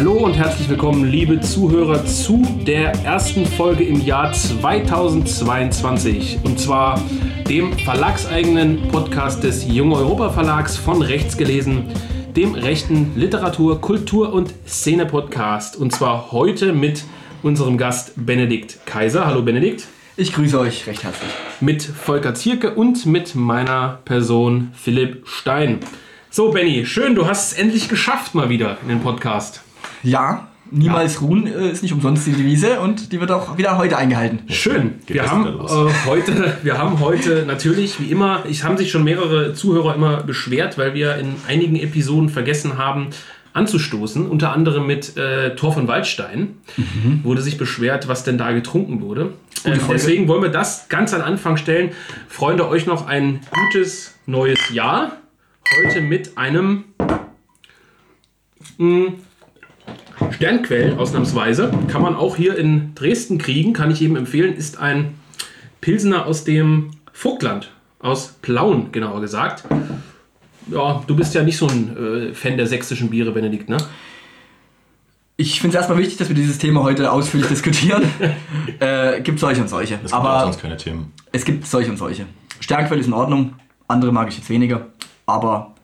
Hallo und herzlich willkommen, liebe Zuhörer, zu der ersten Folge im Jahr 2022. Und zwar dem verlagseigenen Podcast des Jung Europa Verlags von Rechts gelesen, dem rechten Literatur-, Kultur- und Szene-Podcast. Und zwar heute mit unserem Gast Benedikt Kaiser. Hallo Benedikt. Ich grüße euch recht herzlich. Mit Volker Zierke und mit meiner Person Philipp Stein. So, Benny, schön, du hast es endlich geschafft mal wieder in den Podcast. Ja, niemals ja. ruhen äh, ist nicht umsonst die Devise und die wird auch wieder heute eingehalten. Schön. Wir haben, äh, heute, wir haben heute natürlich, wie immer, ich haben sich schon mehrere Zuhörer immer beschwert, weil wir in einigen Episoden vergessen haben, anzustoßen, unter anderem mit äh, Thor von Waldstein, mhm. wurde sich beschwert, was denn da getrunken wurde. Ähm, deswegen wollen wir das ganz an Anfang stellen. Freunde, euch noch ein gutes neues Jahr heute mit einem mh, hm, Sternquell ausnahmsweise. Kann man auch hier in Dresden kriegen, kann ich jedem empfehlen. Ist ein Pilsener aus dem Vogtland, aus Plauen genauer gesagt. Ja, du bist ja nicht so ein äh, Fan der sächsischen Biere, Benedikt, ne? Ich finde es erstmal wichtig, dass wir dieses Thema heute ausführlich diskutieren. äh, gibt solche und solche. Es gibt aber sonst keine Themen. Es gibt solche und solche. Sternquell ist in Ordnung, andere mag ich jetzt weniger aber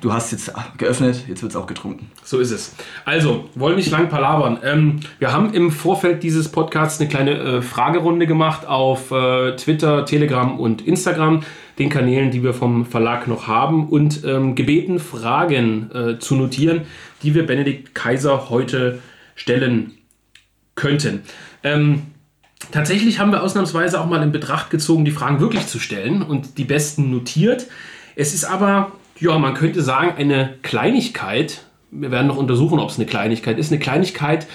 du hast jetzt geöffnet, jetzt wird es auch getrunken. So ist es. Also, wollen nicht lang palabern. Ähm, wir haben im Vorfeld dieses Podcasts eine kleine äh, Fragerunde gemacht auf äh, Twitter, Telegram und Instagram, den Kanälen, die wir vom Verlag noch haben, und ähm, gebeten, Fragen äh, zu notieren, die wir Benedikt Kaiser heute stellen könnten. Ähm, Tatsächlich haben wir ausnahmsweise auch mal in Betracht gezogen, die Fragen wirklich zu stellen und die besten notiert. Es ist aber, ja, man könnte sagen, eine Kleinigkeit. Wir werden noch untersuchen, ob es eine Kleinigkeit ist. Eine Kleinigkeit,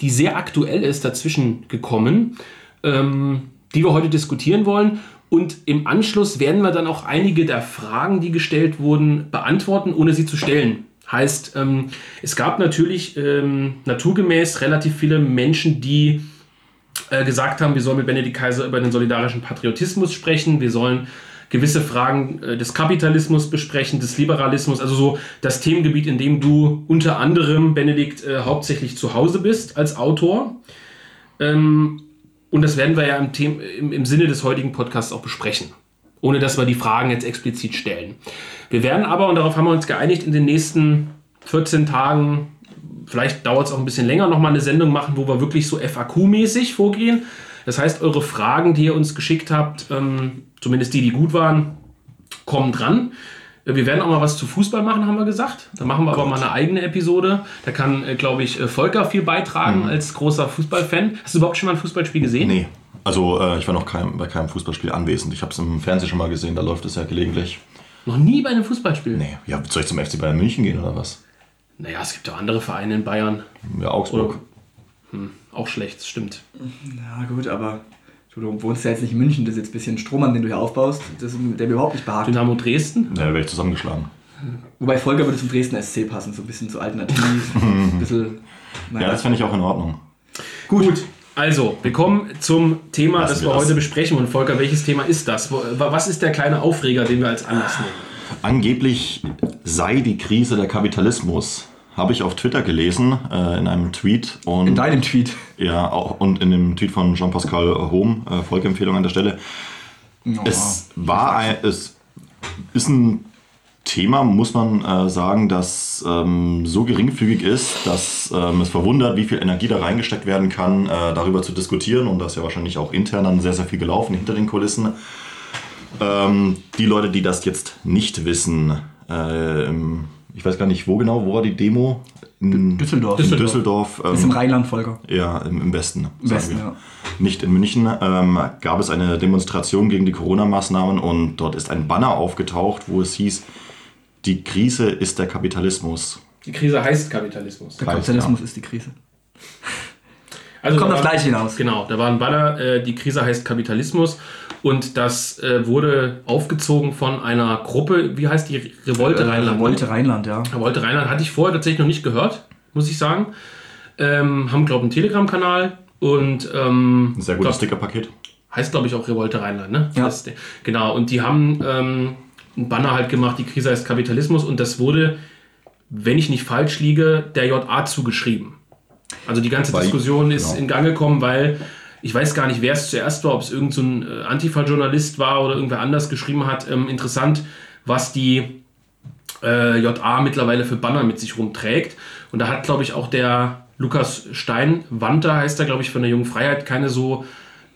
die sehr aktuell ist, dazwischen gekommen, ähm, die wir heute diskutieren wollen. Und im Anschluss werden wir dann auch einige der Fragen, die gestellt wurden, beantworten, ohne sie zu stellen. Heißt, ähm, es gab natürlich ähm, naturgemäß relativ viele Menschen, die äh, gesagt haben, wir sollen mit Benedikt Kaiser über den solidarischen Patriotismus sprechen, wir sollen gewisse Fragen äh, des Kapitalismus besprechen, des Liberalismus, also so das Themengebiet, in dem du unter anderem, Benedikt, äh, hauptsächlich zu Hause bist als Autor. Ähm, und das werden wir ja im, Thema, im, im Sinne des heutigen Podcasts auch besprechen, ohne dass wir die Fragen jetzt explizit stellen. Wir werden aber, und darauf haben wir uns geeinigt, in den nächsten 14 Tagen vielleicht dauert es auch ein bisschen länger, nochmal eine Sendung machen, wo wir wirklich so FAQ-mäßig vorgehen. Das heißt, eure Fragen, die ihr uns geschickt habt, ähm, zumindest die, die gut waren, kommen dran. Äh, wir werden auch mal was zu Fußball machen, haben wir gesagt. Da machen wir Gott. aber mal eine eigene Episode. Da kann, äh, glaube ich, äh, Volker viel beitragen mhm. als großer Fußballfan. Hast du überhaupt schon mal ein Fußballspiel gesehen? Nee. Also äh, ich war noch kein, bei keinem Fußballspiel anwesend. Ich habe es im Fernsehen schon mal gesehen, da läuft es ja gelegentlich. Noch nie bei einem Fußballspiel? Nee. Ja, soll ich zum FC Bayern München gehen oder was? Naja, es gibt auch andere Vereine in Bayern. Ja, Augsburg. Oder, hm, auch schlecht, stimmt. Ja, gut, aber du wohnst ja jetzt nicht in München, das ist jetzt ein bisschen Strohmann, den du hier aufbaust, das, der mir überhaupt nicht behagt. Dynamo Dresden? Ja, wäre ich zusammengeschlagen. Wobei Volker würde zum Dresden SC passen, so ein bisschen zu alternativ, ein bisschen. Naja. Ja, das fände ich auch in Ordnung. Gut. Gut. Also, wir kommen zum Thema, Lassen das wir, wir das. heute besprechen. Und Volker, welches Thema ist das? Was ist der kleine Aufreger, den wir als Anlass nehmen? Angeblich sei die Krise der Kapitalismus. Habe ich auf Twitter gelesen, äh, in einem Tweet. Und, in deinem Tweet? Ja, auch, und in dem Tweet von Jean-Pascal Home, äh, Folgeempfehlung an der Stelle. Oh, es war ein, es ist ein Thema, muss man äh, sagen, das ähm, so geringfügig ist, dass ähm, es verwundert, wie viel Energie da reingesteckt werden kann, äh, darüber zu diskutieren. Und da ist ja wahrscheinlich auch intern dann sehr, sehr viel gelaufen hinter den Kulissen. Ähm, die Leute, die das jetzt nicht wissen, äh, ich weiß gar nicht, wo genau, wo war die Demo? In Düsseldorf. In Düsseldorf. Ähm, ist im Rheinland, Volker. Ja, im, im Westen. Im Westen, ja. Nicht in München ähm, gab es eine Demonstration gegen die Corona-Maßnahmen und dort ist ein Banner aufgetaucht, wo es hieß, die Krise ist der Kapitalismus. Die Krise heißt Kapitalismus. Der Kapitalismus ja. ist die Krise. Also Kommt auf gleich hinaus. Genau, da war ein Banner, äh, die Krise heißt Kapitalismus und das äh, wurde aufgezogen von einer Gruppe, wie heißt die? Revolte äh, Rheinland. Revolte Rheinland, ja. Revolte Rheinland hatte ich vorher tatsächlich noch nicht gehört, muss ich sagen. Ähm, haben, glaube ich, einen Telegram-Kanal und. Ähm, Ein sehr gutes Stickerpaket. Heißt, glaube ich, auch Revolte Rheinland, ne? Ja. Das, genau, und die haben ähm, einen Banner halt gemacht, die Krise heißt Kapitalismus und das wurde wenn ich nicht falsch liege, der JA zugeschrieben. Also die ganze Bei, Diskussion ist genau. in Gang gekommen, weil ich weiß gar nicht, wer es zuerst war, ob es irgendein so äh, Antifa-Journalist war oder irgendwer anders geschrieben hat. Ähm, interessant, was die äh, JA mittlerweile für Banner mit sich rumträgt. Und da hat, glaube ich, auch der Lukas Steinwanter, heißt er, glaube ich, von der Jungen Freiheit, keine so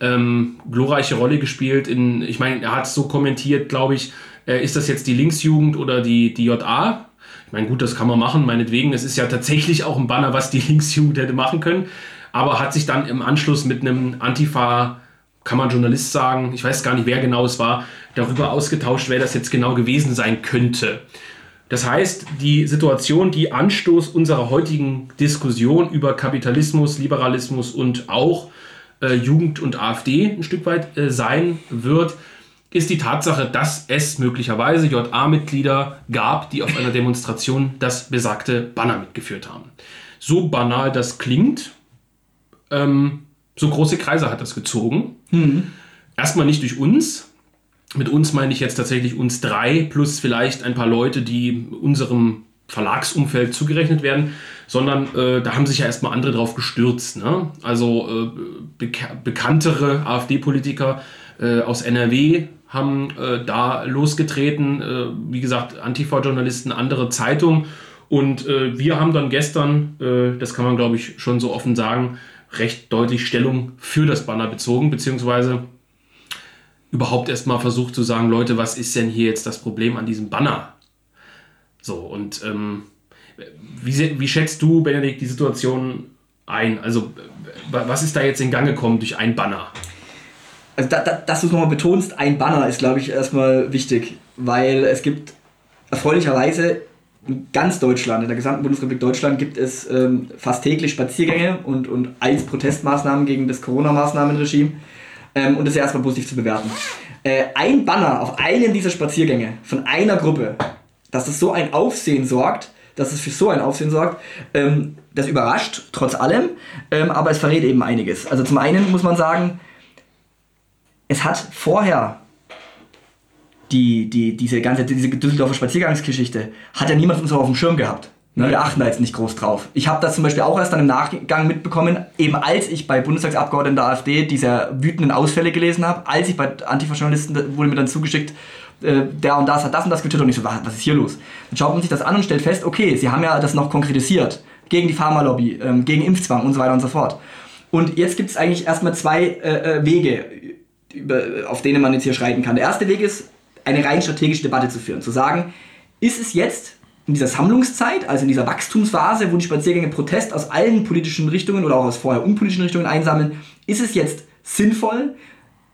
ähm, glorreiche Rolle gespielt. In, ich meine, er hat es so kommentiert, glaube ich, äh, ist das jetzt die Linksjugend oder die, die JA? Ich meine, gut, das kann man machen, meinetwegen. Es ist ja tatsächlich auch ein Banner, was die Linksjugend hätte machen können. Aber hat sich dann im Anschluss mit einem Antifa, kann man Journalist sagen, ich weiß gar nicht, wer genau es war, darüber ausgetauscht, wer das jetzt genau gewesen sein könnte. Das heißt, die Situation, die Anstoß unserer heutigen Diskussion über Kapitalismus, Liberalismus und auch äh, Jugend und AfD ein Stück weit äh, sein wird, ist die Tatsache, dass es möglicherweise JA-Mitglieder gab, die auf einer Demonstration das besagte Banner mitgeführt haben. So banal das klingt, ähm, so große Kreise hat das gezogen. Mhm. Erstmal nicht durch uns. Mit uns meine ich jetzt tatsächlich uns drei plus vielleicht ein paar Leute, die unserem Verlagsumfeld zugerechnet werden, sondern äh, da haben sich ja erstmal andere drauf gestürzt. Ne? Also äh, bek bekanntere AfD-Politiker äh, aus NRW haben äh, da losgetreten, äh, wie gesagt, Antifa-Journalisten, andere Zeitungen. Und äh, wir haben dann gestern, das kann man glaube ich schon so offen sagen, recht deutlich Stellung für das Banner bezogen, beziehungsweise überhaupt erstmal versucht zu sagen, Leute, was ist denn hier jetzt das Problem an diesem Banner? So, und ähm, wie, wie schätzt du, Benedikt, die Situation ein? Also, was ist da jetzt in Gang gekommen durch ein Banner? also da, da, dass du es nochmal betonst, ein Banner ist, glaube ich, erstmal wichtig, weil es gibt erfreulicherweise in ganz Deutschland, in der gesamten Bundesrepublik Deutschland gibt es ähm, fast täglich Spaziergänge und, und als Protestmaßnahmen gegen das Corona-Maßnahmenregime. Ähm, und das ist erstmal positiv zu bewerten. Äh, ein Banner auf einem dieser Spaziergänge von einer Gruppe, dass es so ein Aufsehen sorgt, dass es für so ein Aufsehen sorgt, ähm, das überrascht trotz allem, ähm, aber es verrät eben einiges. Also zum einen muss man sagen, es hat vorher die, die, diese ganze diese Düsseldorfer Spaziergangsgeschichte, hat ja niemand von uns auf dem Schirm gehabt. Ne? Wir achten da jetzt nicht groß drauf. Ich habe das zum Beispiel auch erst dann im Nachgang mitbekommen, eben als ich bei Bundestagsabgeordneten der AfD diese wütenden Ausfälle gelesen habe, als ich bei Antifa-Journalisten wurde mir dann zugeschickt, äh, der und das hat das und das getötet und ich so, was ist hier los? Dann schaut man sich das an und stellt fest, okay, sie haben ja das noch konkretisiert gegen die Pharmalobby, ähm, gegen Impfzwang und so weiter und so fort. Und jetzt gibt es eigentlich erstmal zwei äh, äh Wege, über, auf denen man jetzt hier schreiten kann. Der erste Weg ist, eine rein strategische Debatte zu führen. Zu sagen, ist es jetzt in dieser Sammlungszeit, also in dieser Wachstumsphase, wo die Spaziergänge Protest aus allen politischen Richtungen oder auch aus vorher unpolitischen Richtungen einsammeln, ist es jetzt sinnvoll,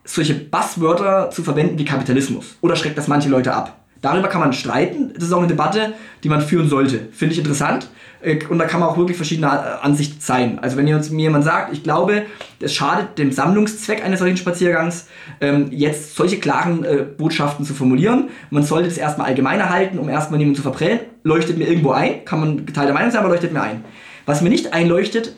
solche Buzzwörter zu verwenden wie Kapitalismus? Oder schreckt das manche Leute ab? Darüber kann man streiten. Das ist auch eine Debatte, die man führen sollte. Finde ich interessant. Äh, und da kann man auch wirklich verschiedene äh, Ansichten sein. Also wenn mir jemand sagt, ich glaube, es schadet dem Sammlungszweck eines solchen Spaziergangs, ähm, jetzt solche klaren äh, Botschaften zu formulieren. Man sollte das erstmal allgemeiner halten, um erstmal niemanden zu verprellen. Leuchtet mir irgendwo ein, kann man geteilter Meinung sein, aber leuchtet mir ein. Was mir nicht einleuchtet,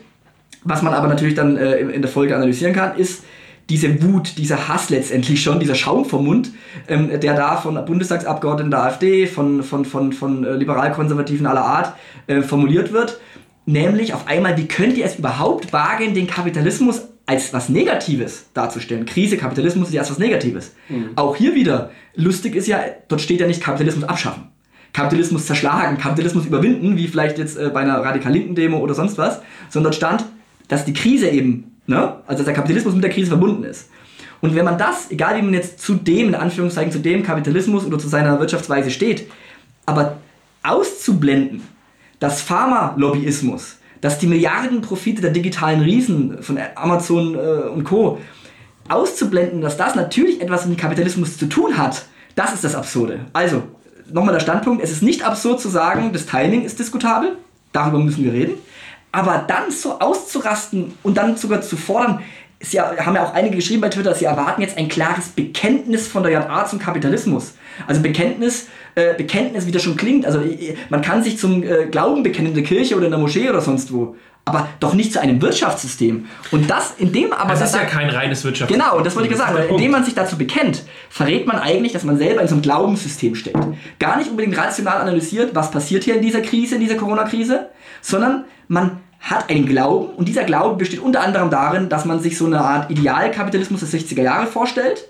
was man aber natürlich dann in der Folge analysieren kann, ist, diese Wut, dieser Hass letztendlich schon, dieser Schaum vom Mund, ähm, der da von Bundestagsabgeordneten der AfD, von, von, von, von äh, Liberalkonservativen aller Art äh, formuliert wird. Nämlich auf einmal, wie könnt ihr es überhaupt wagen, den Kapitalismus als was Negatives darzustellen? Krise, Kapitalismus ist ja erst was Negatives. Mhm. Auch hier wieder, lustig ist ja, dort steht ja nicht Kapitalismus abschaffen. Kapitalismus zerschlagen, Kapitalismus überwinden, wie vielleicht jetzt äh, bei einer radikal linken Demo oder sonst was, sondern dort stand, dass die Krise eben Ne? Also dass der Kapitalismus mit der Krise verbunden ist. Und wenn man das, egal wie man jetzt zu dem, in Anführungszeichen, zu dem Kapitalismus oder zu seiner Wirtschaftsweise steht, aber auszublenden, dass Pharmalobbyismus, dass die Milliardenprofite der digitalen Riesen von Amazon äh, und Co. auszublenden, dass das natürlich etwas mit Kapitalismus zu tun hat, das ist das Absurde. Also, nochmal der Standpunkt, es ist nicht absurd zu sagen, das Timing ist diskutabel, darüber müssen wir reden. Aber dann so auszurasten und dann sogar zu fordern, Sie haben ja auch einige geschrieben bei Twitter, sie erwarten jetzt ein klares Bekenntnis von der JA zum Kapitalismus. Also Bekenntnis, äh, Bekenntnis, wie das schon klingt. Also man kann sich zum äh, Glauben bekennen in der Kirche oder in der Moschee oder sonst wo. aber doch nicht zu einem Wirtschaftssystem. Und das, indem aber... Das ist ja kein reines Wirtschaftssystem. Genau, das wollte ich gesagt Indem man sich dazu bekennt, verrät man eigentlich, dass man selber in so einem Glaubenssystem steckt. Gar nicht unbedingt rational analysiert, was passiert hier in dieser Krise, in dieser Corona-Krise, sondern man hat einen Glauben und dieser Glaube besteht unter anderem darin, dass man sich so eine Art Idealkapitalismus der 60er Jahre vorstellt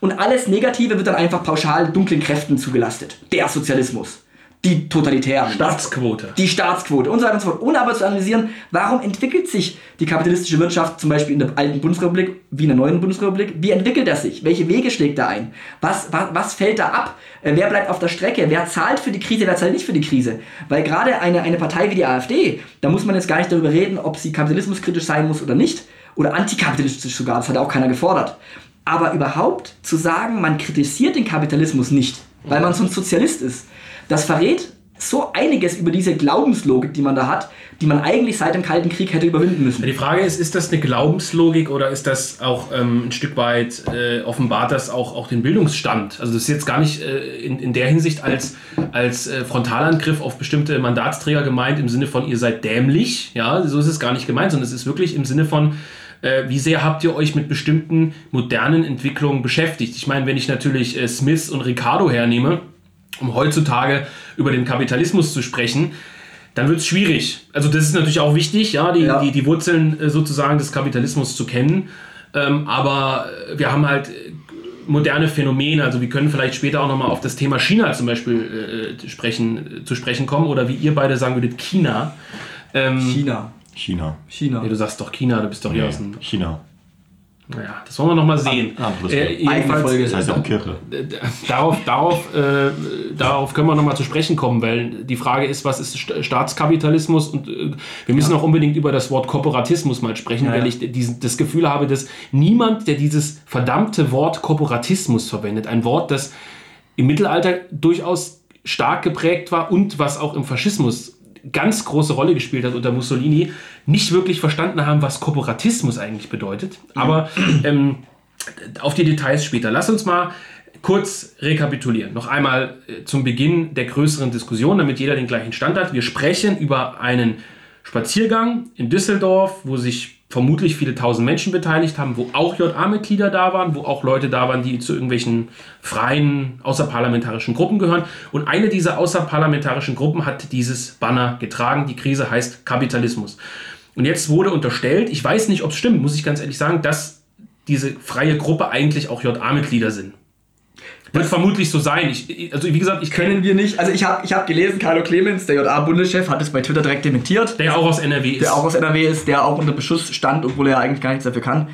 und alles Negative wird dann einfach pauschal dunklen Kräften zugelastet. Der Sozialismus, die Totalitären, Staatsquote. die Staatsquote und so weiter und so fort. Ohne aber zu analysieren, warum entwickelt sich die kapitalistische Wirtschaft zum Beispiel in der alten Bundesrepublik wie in der neuen Bundesrepublik? Wie entwickelt er sich? Welche Wege schlägt er ein? Was, was, was fällt da ab? Äh, Wer bleibt auf der Strecke? Wer zahlt für die Krise? Wer zahlt nicht für die Krise? Weil gerade eine, eine Partei wie die AfD, da muss man jetzt gar nicht darüber reden, ob sie kapitalismuskritisch sein muss oder nicht. Oder antikapitalistisch sogar, das hat auch keiner gefordert. Aber überhaupt zu sagen, man kritisiert den Kapitalismus nicht, weil man so ein Sozialist ist, das verrät so einiges über diese Glaubenslogik, die man da hat, die man eigentlich seit dem Kalten Krieg hätte überwinden müssen. Die Frage ist, ist das eine Glaubenslogik oder ist das auch ähm, ein Stück weit äh, offenbart das auch, auch den Bildungsstand? Also das ist jetzt gar nicht äh, in, in der Hinsicht als, als äh, Frontalangriff auf bestimmte Mandatsträger gemeint im Sinne von ihr seid dämlich, ja, so ist es gar nicht gemeint, sondern es ist wirklich im Sinne von äh, wie sehr habt ihr euch mit bestimmten modernen Entwicklungen beschäftigt? Ich meine, wenn ich natürlich äh, Smith und Ricardo hernehme, um heutzutage über den Kapitalismus zu sprechen, dann wird es schwierig. Also das ist natürlich auch wichtig, ja, die, Ja. die, die Wurzeln äh, sozusagen des Kapitalismus zu kennen. Ähm, aber äh, wir haben halt äh, moderne Phänomene, also wir können vielleicht später auch nochmal auf das Thema China zum Beispiel äh, sprechen, äh, zu sprechen kommen oder wie ihr beide sagen würdet, China. Ähm, China. China. China. nee, du sagst doch China, du bist doch hier Nee, aus dem... China. Naja, das wollen wir nochmal sehen. Ah, Äh, jedenfalls- Folge. Das heißt auch Kirche. darauf, darauf, äh, darauf können wir nochmal zu sprechen kommen, weil die Frage ist, was ist Sta- Staatskapitalismus? Und äh, wir müssen auch unbedingt über das Wort Kooperatismus mal sprechen, Ja, weil ja. ich diesen, das Gefühl habe, dass niemand, der dieses verdammte Wort Kooperatismus verwendet, ein Wort, das im Mittelalter durchaus stark geprägt war und was auch im Faschismus ganz große Rolle gespielt hat unter Mussolini, nicht wirklich verstanden haben, was Kooperatismus eigentlich bedeutet. Aber ähm, auf die Details später. Lass uns mal kurz rekapitulieren. Noch einmal äh, zum Beginn der größeren Diskussion, damit jeder den gleichen Stand hat. Wir sprechen über einen Spaziergang in Düsseldorf, wo sich vermutlich viele tausend Menschen beteiligt haben, wo auch JA-Mitglieder da waren, wo auch Leute da waren, die zu irgendwelchen freien außerparlamentarischen Gruppen gehören. Und eine dieser außerparlamentarischen Gruppen hat dieses Banner getragen. Die Krise heißt Kapitalismus. Und jetzt wurde unterstellt, ich weiß nicht, ob es stimmt, muss ich ganz ehrlich sagen, dass diese freie Gruppe eigentlich auch JA-Mitglieder sind. Wird vermutlich so sein. Ich, also wie gesagt, ich kenne Kennen wir nicht. Also ich habe ich hab gelesen, Carlo Clemens, der JA-Bundeschef, hat es bei Twitter direkt dementiert. der auch aus NRW ist. der auch aus NRW ist, der auch unter Beschuss stand, obwohl er eigentlich gar nichts dafür kann.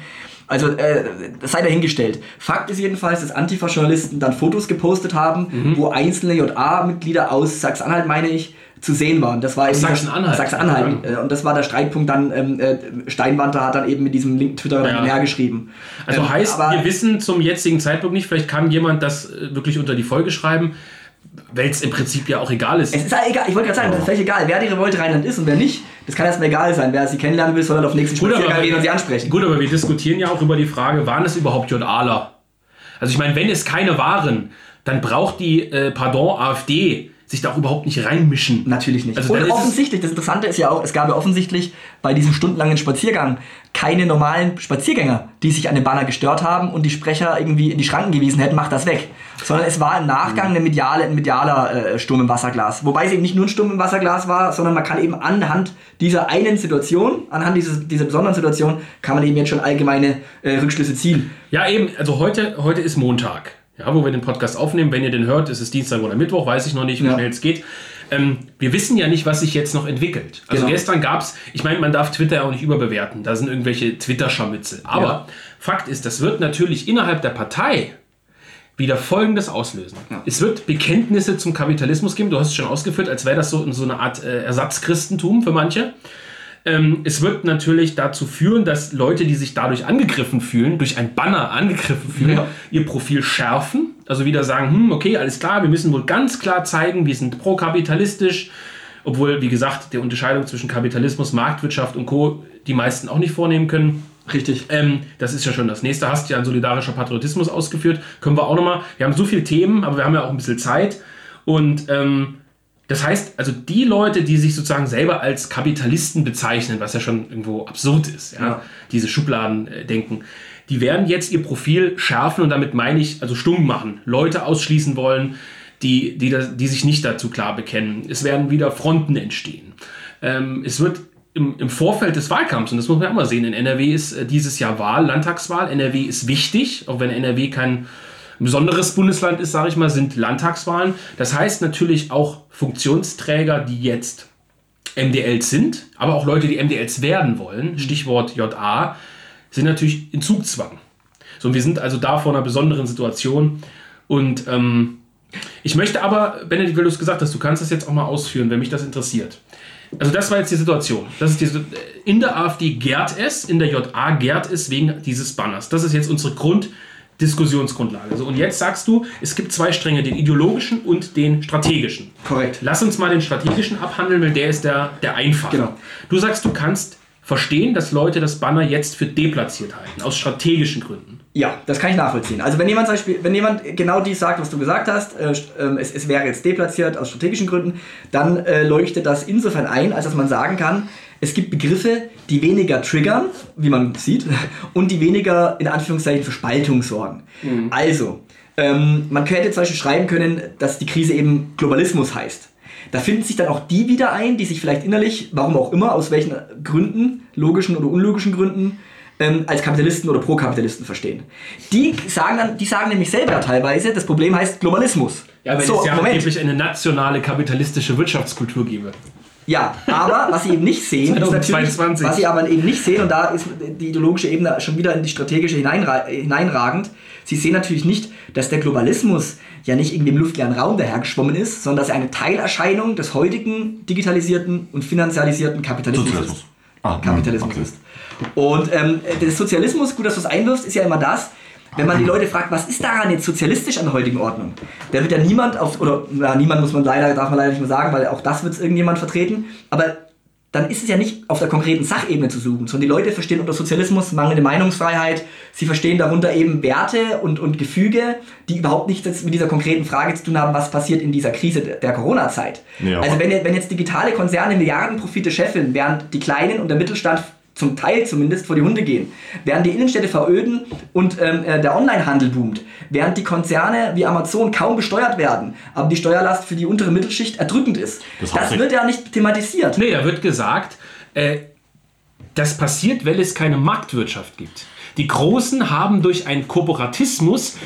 Also, äh, das sei dahingestellt. Fakt ist jedenfalls, dass Antifa-Journalisten dann Fotos gepostet haben, Mhm. wo einzelne JA-Mitglieder aus Sachsen-Anhalt, meine ich, zu sehen waren. Das war Sachsen-Anhalt? Sachsen-Anhalt. Äh, Und das war der Streitpunkt dann, ähm, äh, Steinwanter hat dann eben mit diesem Link Twitter Ja. ja. geschrieben. Also Ähm, heißt, wir wissen zum jetzigen Zeitpunkt nicht, vielleicht kann jemand das äh, wirklich unter die Folge schreiben, weil es im Prinzip ja auch egal ist. Es ist ja egal, ich wollte gerade sagen, das ist völlig egal, wer die Revolte Rheinland ist und wer nicht. Das kann erstmal egal sein. Wer sie kennenlernen will, soll dann auf den nächsten Spaziergang gehen und sie ansprechen. Gut, aber wir diskutieren ja auch über die Frage, waren es überhaupt JAler? Also ich meine, wenn es keine waren, dann braucht die, äh, pardon, AfD sich da auch überhaupt nicht reinmischen. Natürlich nicht. Also und offensichtlich, das Interessante ist ja auch, es gab ja offensichtlich bei diesem stundenlangen Spaziergang keine normalen Spaziergänger, die sich an dem Banner gestört haben und die Sprecher irgendwie in die Schranken gewiesen hätten, macht das weg. Sondern es war im Nachgang eine mediale, ein medialer äh, Sturm im Wasserglas. Wobei es eben nicht nur ein Sturm im Wasserglas war, sondern man kann eben anhand dieser einen Situation, anhand dieses, dieser besonderen Situation, kann man eben jetzt schon allgemeine äh, Rückschlüsse ziehen. Ja, eben, also heute, heute ist Montag, ja, wo wir den Podcast aufnehmen. Wenn ihr den hört, ist es Dienstag oder Mittwoch, weiß ich noch nicht, wie Ja. schnell es geht. Ähm, wir wissen ja nicht, was sich jetzt noch entwickelt. Also Genau. gestern gab es, ich meine, man darf Twitter ja auch nicht überbewerten, da sind irgendwelche Twitter-Scharmützel. Aber Ja. Fakt ist, das wird natürlich innerhalb der Partei wieder Folgendes auslösen. Ja. Es wird Bekenntnisse zum Kapitalismus geben, du hast es schon ausgeführt, als wäre das so, so eine Art äh, Ersatzchristentum für manche. Ähm, es wird natürlich dazu führen, dass Leute, die sich dadurch angegriffen fühlen, durch ein Banner angegriffen fühlen, Ja. ihr Profil schärfen. Also wieder sagen, hm, okay, alles klar, wir müssen wohl ganz klar zeigen, wir sind pro-kapitalistisch. Obwohl, wie gesagt, die Unterscheidung zwischen Kapitalismus, Marktwirtschaft und Co. die meisten auch nicht vornehmen können. Richtig. Ähm, das ist ja schon das nächste. Hast ja ein solidarischer Patriotismus ausgeführt. Können wir auch nochmal. Wir haben so viele Themen, aber wir haben ja auch ein bisschen Zeit. Und ähm, das heißt, also die Leute, die sich sozusagen selber als Kapitalisten bezeichnen, was ja schon irgendwo absurd ist, ja, Ja. diese Schubladen äh, denken, die werden jetzt ihr Profil schärfen und damit meine ich, also stumm machen, Leute ausschließen wollen, die, die, das, die sich nicht dazu klar bekennen. Es werden wieder Fronten entstehen. Ähm, es wird im, im Vorfeld des Wahlkampfs, und das muss man auch mal sehen, in NRW ist äh, dieses Jahr Wahl, Landtagswahl. NRW ist wichtig, auch wenn NRW kein besonderes Bundesland ist, sage ich mal, sind Landtagswahlen. Das heißt natürlich auch Funktionsträger, die jetzt MDLs sind, aber auch Leute, die MDLs werden wollen, Stichwort JA, sind natürlich in Zugzwang. So, wir sind also da vor einer besonderen Situation. Und ähm, ich möchte aber, Benedikt, weil du es gesagt hast, du kannst das jetzt auch mal ausführen, wenn mich das interessiert. Also das war jetzt die Situation. Das ist die, in der AfD gärt es, in der JA gärt es wegen dieses Banners. Das ist jetzt unsere Grunddiskussionsgrundlage. So, und jetzt sagst du, es gibt zwei Stränge, den ideologischen und den strategischen. Korrekt. Lass uns mal den strategischen abhandeln, weil der ist der, der einfache. Genau. Du sagst, du kannst verstehen, dass Leute das Banner jetzt für deplatziert halten, aus strategischen Gründen. Ja, das kann ich nachvollziehen. Also wenn jemand zum Beispiel, wenn jemand genau dies sagt, was du gesagt hast, äh, ähm, es, es wäre jetzt deplatziert aus strategischen Gründen, dann äh, leuchtet das insofern ein, als dass man sagen kann, es gibt Begriffe, die weniger triggern, wie man sieht, und die weniger in Anführungszeichen für Spaltung sorgen. Also, ähm, man könnte zum Beispiel schreiben können, dass die Krise eben Globalismus heißt. Da finden sich dann auch die wieder ein, die sich vielleicht innerlich, warum auch immer, aus welchen Gründen, logischen oder unlogischen Gründen, ähm, als Kapitalisten oder Pro-Kapitalisten verstehen. Die sagen dann, die sagen nämlich selber teilweise, das Problem heißt Globalismus. Ja, wenn so, es ja Moment. angeblich eine nationale kapitalistische Wirtschaftskultur gäbe. Ja, aber was sie eben nicht sehen, ist natürlich, 2022. was sie aber eben nicht sehen, und da ist die ideologische Ebene schon wieder in die strategische hineinra hineinragend, sie sehen natürlich nicht, dass der Globalismus ja nicht irgendwie im luftleeren Raum dahergeschwommen ist, sondern dass er eine Teilerscheinung des heutigen digitalisierten und finanzialisierten Kapitalismus Sozialismus. ist. Ah, Kapitalismus okay. ist. Und ähm, der Sozialismus, gut, dass du es einwirfst, ist ja immer das, wenn man die Leute fragt, was ist daran jetzt sozialistisch an der heutigen Ordnung, da wird ja niemand auf, oder na, niemand muss man leider, darf man leider nicht mehr sagen, weil auch das wird irgendjemand vertreten, aber dann ist es ja nicht auf der konkreten Sachebene zu suchen, sondern die Leute verstehen unter Sozialismus mangelnde Meinungsfreiheit, sie verstehen darunter eben Werte und, und Gefüge, die überhaupt nichts mit dieser konkreten Frage zu tun haben, was passiert in dieser Krise der, Corona-Zeit. Ja, also wenn, wenn jetzt digitale Konzerne Milliardenprofite scheffeln, während die Kleinen und der Mittelstand zum Teil zumindest vor die Hunde gehen, während die Innenstädte veröden und ähm, äh, der Onlinehandel boomt, während die Konzerne wie Amazon kaum besteuert werden, aber die Steuerlast für die untere Mittelschicht erdrückend ist. Das Das, wird ja nicht thematisiert. Nee, da wird gesagt, äh, das passiert, weil es keine Marktwirtschaft gibt. Die Großen haben durch einen Kooperatismus,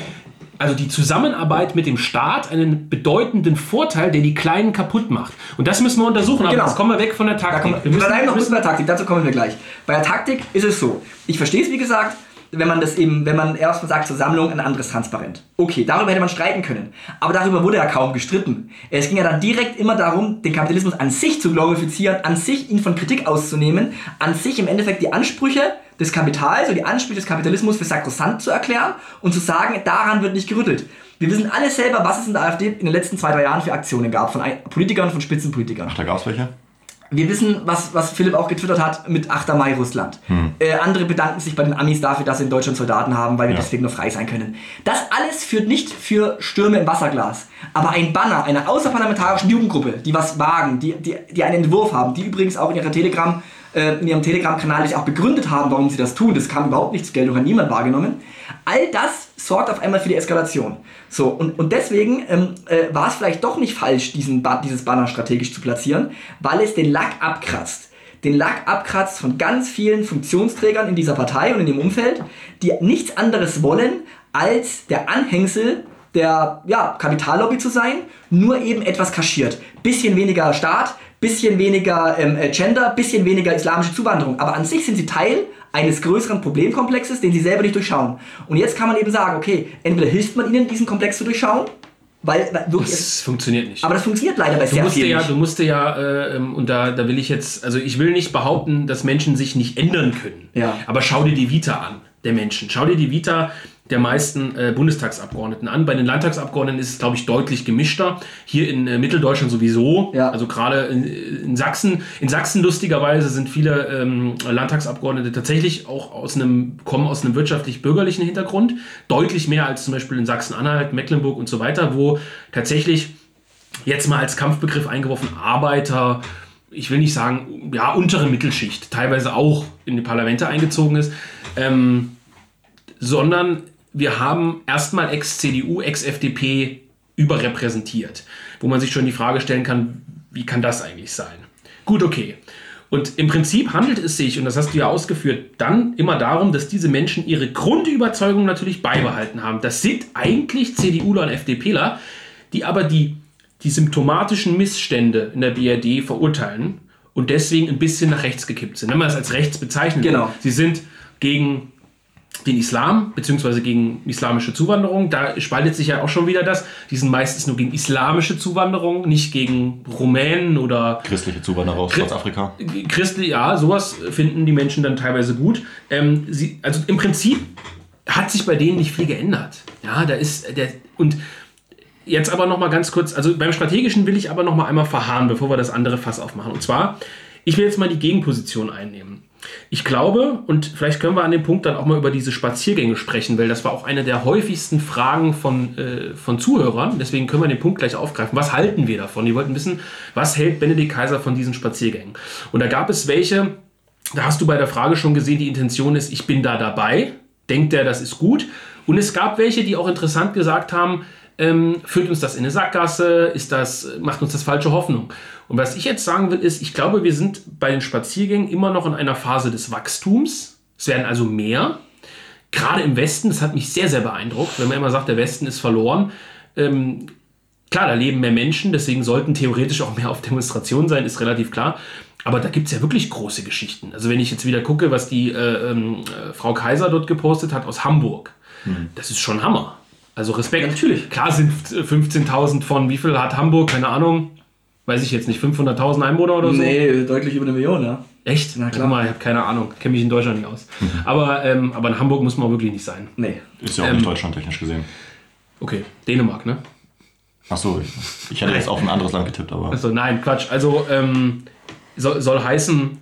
also die Zusammenarbeit mit dem Staat, einen bedeutenden Vorteil, der die Kleinen kaputt macht. Und das müssen wir untersuchen. Aber Genau. jetzt kommen wir weg von der Da Taktik. kommen, wir bleiben noch ein bisschen bei der Taktik, dazu kommen wir gleich. Bei der Taktik ist es so, ich verstehe es wie gesagt, wenn man das eben, wenn man erstmal sagt zur Sammlung ein anderes Transparent. Okay, darüber hätte man streiten können. Aber darüber wurde ja kaum gestritten. Es ging ja dann direkt immer darum, den Kapitalismus an sich zu glorifizieren, an sich ihn von Kritik auszunehmen, an sich im Endeffekt die Ansprüche des Kapitals oder die Ansprüche des Kapitalismus für sakrosant zu erklären und zu sagen, daran wird nicht gerüttelt. Wir wissen alle selber, was es in der AfD in den letzten zwei, drei Jahren für Aktionen gab, von Politikern, von Spitzenpolitikern. Ach, da gab es welche? Wir wissen, was, was Philipp auch getwittert hat mit 8. Mai Russland. Äh, andere bedanken sich bei den Amis dafür, dass sie in Deutschland Soldaten haben, weil wir Ja. deswegen nur frei sein können. Das alles führt nicht für Stürme im Wasserglas. Aber ein Banner einer außerparlamentarischen Jugendgruppe, die was wagen, die, die, die einen Entwurf haben, die übrigens auch in ihrer Telegram, in ihrem Telegram-Kanal sich auch begründet haben, warum sie das tun. Das kam überhaupt nicht zur Geltung, hat niemand wahrgenommen. All das sorgt auf einmal für die Eskalation. So, und, und deswegen ähm, äh, war es vielleicht doch nicht falsch, diesen ba dieses Banner strategisch zu platzieren, weil es den Lack abkratzt. Den Lack abkratzt von ganz vielen Funktionsträgern in dieser Partei und in dem Umfeld, die nichts anderes wollen, als der Anhängsel der ja, Kapitallobby zu sein, nur eben etwas kaschiert. Bisschen weniger Staat, bisschen weniger ähm, äh, Gender, bisschen weniger islamische Zuwanderung. Aber an sich sind sie Teil eines größeren Problemkomplexes, den sie selber nicht durchschauen. Und jetzt kann man eben sagen, okay, entweder hilft man ihnen, diesen Komplex zu durchschauen, weil, weil wirklich, das funktioniert nicht. aber das funktioniert leider bei Du sehr vielen ja, nicht. du musste ja, äh, ähm, und da, da will ich jetzt, also ich will nicht behaupten, dass Menschen sich nicht ändern können. Ja. Aber schau dir die Vita an, der Menschen. Schau dir die Vita der meisten äh, Bundestagsabgeordneten an. Bei den Landtagsabgeordneten ist es, glaube ich, deutlich gemischter. Hier in äh, Mitteldeutschland sowieso. Ja. Also gerade in, in Sachsen. In Sachsen lustigerweise sind viele ähm, Landtagsabgeordnete tatsächlich auch aus einem, kommen aus einem wirtschaftlich-bürgerlichen Hintergrund. Deutlich mehr als zum Beispiel in Sachsen-Anhalt, Mecklenburg und so weiter, wo tatsächlich jetzt mal als Kampfbegriff eingeworfen, Arbeiter, ich will nicht sagen, ja, untere Mittelschicht, teilweise auch in die Parlamente eingezogen ist, ähm, sondern wir haben erstmal Ex-CDU, Ex-FDP überrepräsentiert, wo man sich schon die Frage stellen kann, wie kann das eigentlich sein? Gut, okay. Und im Prinzip handelt es sich, und das hast du ja ausgeführt, dann immer darum, dass diese Menschen ihre Grundüberzeugung natürlich beibehalten haben. Das sind eigentlich CDUler und FDPler, die aber die, die symptomatischen Missstände in der BRD verurteilen und deswegen ein bisschen nach rechts gekippt sind. Wenn man es als rechts bezeichnet. Genau. Sie sind gegen den Islam, beziehungsweise gegen islamische Zuwanderung. Da spaltet sich ja auch schon wieder das. Die sind meistens nur gegen islamische Zuwanderung, nicht gegen Rumänen oder. Christliche Zuwanderer aus Ostafrika. Christlich, ja, sowas finden die Menschen dann teilweise gut. Ähm, sie, also im Prinzip hat sich bei denen nicht viel geändert. Ja, da ist der. Und jetzt aber nochmal ganz kurz, also beim Strategischen will ich aber nochmal einmal verharren, bevor wir das andere Fass aufmachen. Und zwar, ich will jetzt mal die Gegenposition einnehmen. Ich glaube, und vielleicht können wir an dem Punkt dann auch mal über diese Spaziergänge sprechen, weil das war auch eine der häufigsten Fragen von, äh, von Zuhörern. Deswegen können wir den Punkt gleich aufgreifen. Was halten wir davon? Die wollten wissen, was hält Benedikt Kaiser von diesen Spaziergängen? Und da gab es welche, da hast du bei der Frage schon gesehen, die Intention ist, ich bin da dabei. Denkt der, das ist gut? Und es gab welche, die auch interessant gesagt haben, ähm, führt uns das in eine Sackgasse, ist das, macht uns das falsche Hoffnung. Und was ich jetzt sagen will, ist, ich glaube, wir sind bei den Spaziergängen immer noch in einer Phase des Wachstums. Es werden also mehr. Gerade im Westen, das hat mich sehr, sehr beeindruckt, wenn man immer sagt, der Westen ist verloren. Ähm, klar, da leben mehr Menschen, deswegen sollten theoretisch auch mehr auf Demonstrationen sein, ist relativ klar. Aber da gibt es ja wirklich große Geschichten. Also wenn ich jetzt wieder gucke, was die äh, ähm, äh, Frau Kaiser dort gepostet hat aus Hamburg, mhm. das ist schon Hammer. Also Respekt. Ja, natürlich. Klar sind 15.000 von, wie viel hat Hamburg? Keine Ahnung weiß ich jetzt nicht, 500.000 Einwohner oder so? Nee, deutlich über eine Million, ja. Echt? Na klar. Guck mal, ich habe keine Ahnung, kenne mich in Deutschland nicht aus. Aber, ähm, aber in Hamburg muss man wirklich nicht sein. Nee. Ist ja auch ähm, nicht Deutschland technisch gesehen. Okay, Dänemark, ne? Ach so, ich hätte jetzt auf ein anderes Land getippt, aber. Achso, nein, Quatsch. Also ähm, soll, soll heißen,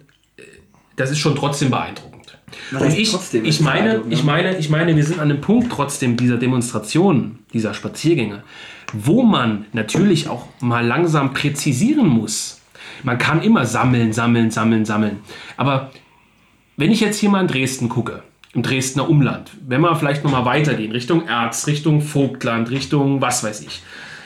das ist schon trotzdem beeindruckend. Und ich, ich, meine, ich, meine, ich meine, wir sind an dem Punkt trotzdem dieser Demonstrationen, dieser Spaziergänge, wo man natürlich auch mal langsam präzisieren muss. Man kann immer sammeln, sammeln, sammeln, sammeln. Aber wenn ich jetzt hier mal in Dresden gucke, im Dresdner Umland, wenn wir vielleicht nochmal weitergehen, Richtung Erz, Richtung Vogtland, Richtung was weiß ich,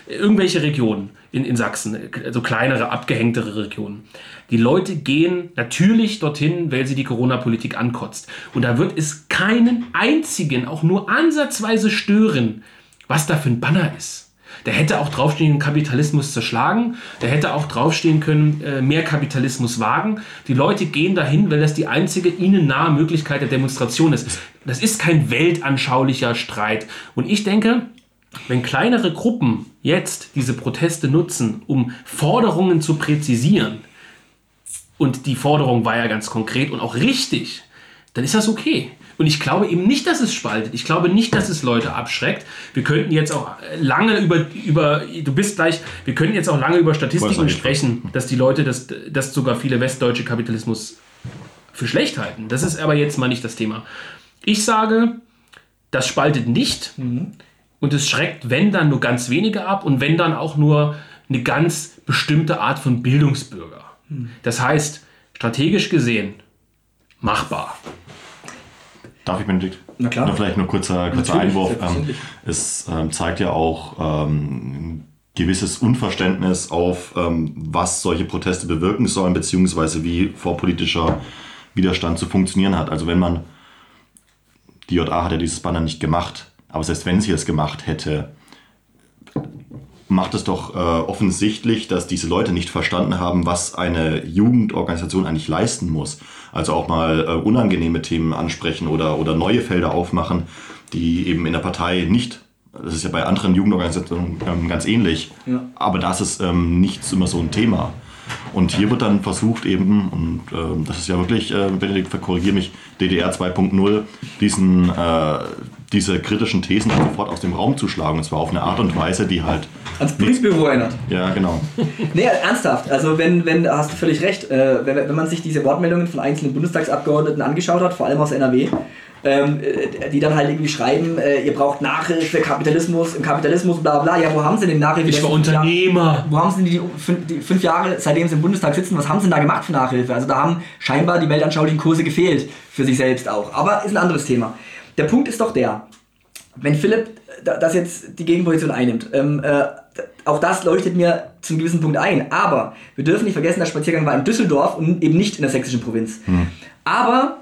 irgendwelche Regionen in, in Sachsen, also kleinere, abgehängtere Regionen. Die Leute gehen natürlich dorthin, weil sie die Corona-Politik ankotzt. Und da wird es keinen einzigen, auch nur ansatzweise stören, was da für ein Banner ist. Der hätte auch draufstehen, Kapitalismus zerschlagen. Der hätte auch draufstehen können, äh, mehr Kapitalismus wagen. Die Leute gehen dahin, weil das die einzige ihnen nahe Möglichkeit der Demonstration ist. Das ist kein weltanschaulicher Streit. Und ich denke, wenn kleinere Gruppen jetzt diese Proteste nutzen, um Forderungen zu präzisieren, und die Forderung war ja ganz konkret und auch richtig, dann ist das okay. Und ich glaube eben nicht, dass es spaltet. Ich glaube nicht, dass es Leute abschreckt. Wir könnten jetzt auch lange über, über du bist gleich, wir könnten jetzt auch lange über Statistiken sprechen, dass die Leute, dass, dass sogar viele westdeutsche Kapitalismus für schlecht halten. Das ist aber jetzt mal nicht das Thema. Ich sage, das spaltet nicht mhm. und es schreckt, wenn dann nur ganz wenige ab und wenn dann auch nur eine ganz bestimmte Art von Bildungsbürger. Mhm. Das heißt, strategisch gesehen, machbar. Darf ich, Benedikt? Na klar. Oder vielleicht nur kurzer, kurzer Einwurf. Ähm, es ähm, zeigt ja auch ähm, ein gewisses Unverständnis auf, ähm, was solche Proteste bewirken sollen, beziehungsweise wie vorpolitischer Widerstand zu funktionieren hat. Also wenn man, die JA hat ja dieses Banner nicht gemacht, aber selbst wenn sie es gemacht hätte, macht es doch äh, offensichtlich, dass diese Leute nicht verstanden haben, was eine Jugendorganisation eigentlich leisten muss. Also auch mal äh, unangenehme Themen ansprechen oder, oder neue Felder aufmachen, die eben in der Partei nicht, das ist ja bei anderen Jugendorganisationen ähm, ganz ähnlich, ja. aber das ist ähm, nicht immer so ein Thema. Und hier wird dann versucht eben, und äh, das ist ja wirklich, äh, Benedikt, korrigiere mich, DDR 2.0, diesen, äh, diese kritischen Thesen sofort aus dem Raum zu schlagen. Und zwar auf eine Art und Weise, die halt. Ans Politbüro erinnert. Ja, genau. nee, ernsthaft. Also, wenn, wenn, hast du völlig recht. Äh, wenn, wenn man sich diese Wortmeldungen von einzelnen Bundestagsabgeordneten angeschaut hat, vor allem aus NRW, ähm, äh, die dann halt irgendwie schreiben, äh, ihr braucht Nachhilfe, Kapitalismus, im Kapitalismus, bla bla. Ja, wo haben sie denn Nachhilfe? Ich war Unternehmer. Jahr, wo haben sie denn die fünf, die fünf, Jahre, seitdem sie im Bundestag sitzen, was haben sie denn da gemacht für Nachhilfe? Also da haben scheinbar die weltanschaulichen Kurse gefehlt, für sich selbst auch. Aber ist ein anderes Thema. Der Punkt ist doch der, wenn Philipp das jetzt die Gegenposition einnimmt, ähm, äh, auch das leuchtet mir zum gewissen Punkt ein. Aber wir dürfen nicht vergessen, der Spaziergang war in Düsseldorf und eben nicht in der sächsischen Provinz. Hm. Aber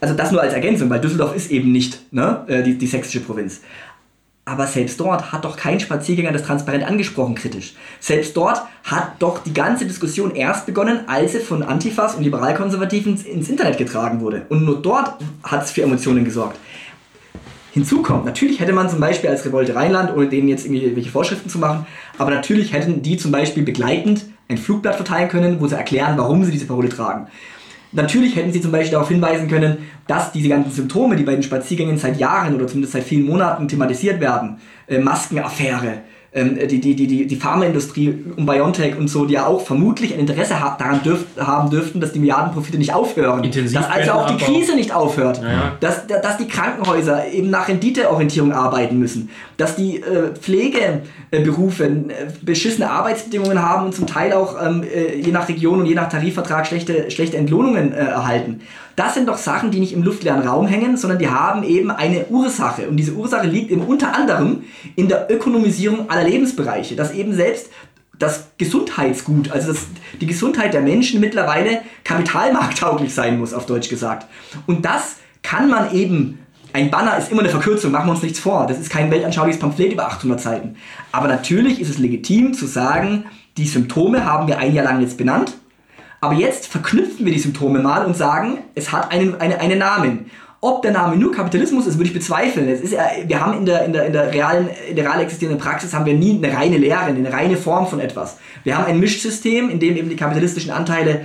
also das nur als Ergänzung, weil Düsseldorf ist eben nicht ne, äh, die, die sächsische Provinz. Aber selbst dort hat doch kein Spaziergänger das transparent angesprochen kritisch. Selbst dort hat doch die ganze Diskussion erst begonnen, als sie von Antifas und Liberalkonservativen ins Internet getragen wurde. Und nur dort hat es für Emotionen gesorgt. Hinzu kommt, natürlich hätte man zum Beispiel als Revolte Rheinland, ohne denen jetzt irgendwelche Vorschriften zu machen, aber natürlich hätten die zum Beispiel begleitend ein Flugblatt verteilen können, wo sie erklären, warum sie diese Parole tragen. Natürlich hätten sie zum Beispiel darauf hinweisen können, dass diese ganzen Symptome, die bei den Spaziergängen seit Jahren oder zumindest seit vielen Monaten thematisiert werden, äh, Maskenaffäre, die, die, die, die Pharmaindustrie um BioNTech und so, die ja auch vermutlich ein Interesse ha daran dürf haben dürften, dass die Milliardenprofite nicht aufhören. Intensiv dass also auch die Krise nicht aufhört. Ja. Dass, dass die Krankenhäuser eben nach Renditeorientierung arbeiten müssen. Dass die äh, Pflegeberufe äh, beschissene Arbeitsbedingungen haben und zum Teil auch ähm, äh, je nach Region und je nach Tarifvertrag schlechte, schlechte Entlohnungen äh, erhalten. Das sind doch Sachen, die nicht im luftleeren Raum hängen, sondern die haben eben eine Ursache. Und diese Ursache liegt eben unter anderem in der Ökonomisierung aller Lebensbereiche. Dass eben selbst das Gesundheitsgut, also das, die Gesundheit der Menschen mittlerweile kapitalmarkttauglich sein muss, auf Deutsch gesagt. Und das kann man eben ein Banner ist immer eine Verkürzung, machen wir uns nichts vor. Das ist kein weltanschauliches Pamphlet über 800 Seiten. Aber natürlich ist es legitim zu sagen, die Symptome haben wir ein Jahr lang jetzt benannt aber jetzt verknüpfen wir die Symptome mal und sagen, es hat einen, eine, einen Namen. Ob der Name nur Kapitalismus ist, würde ich bezweifeln. Ist, wir haben in der, in, der, in, der realen, in der real existierenden Praxis haben wir nie eine reine Lehre, eine reine Form von etwas. Wir haben ein Mischsystem, in dem eben die kapitalistischen Anteile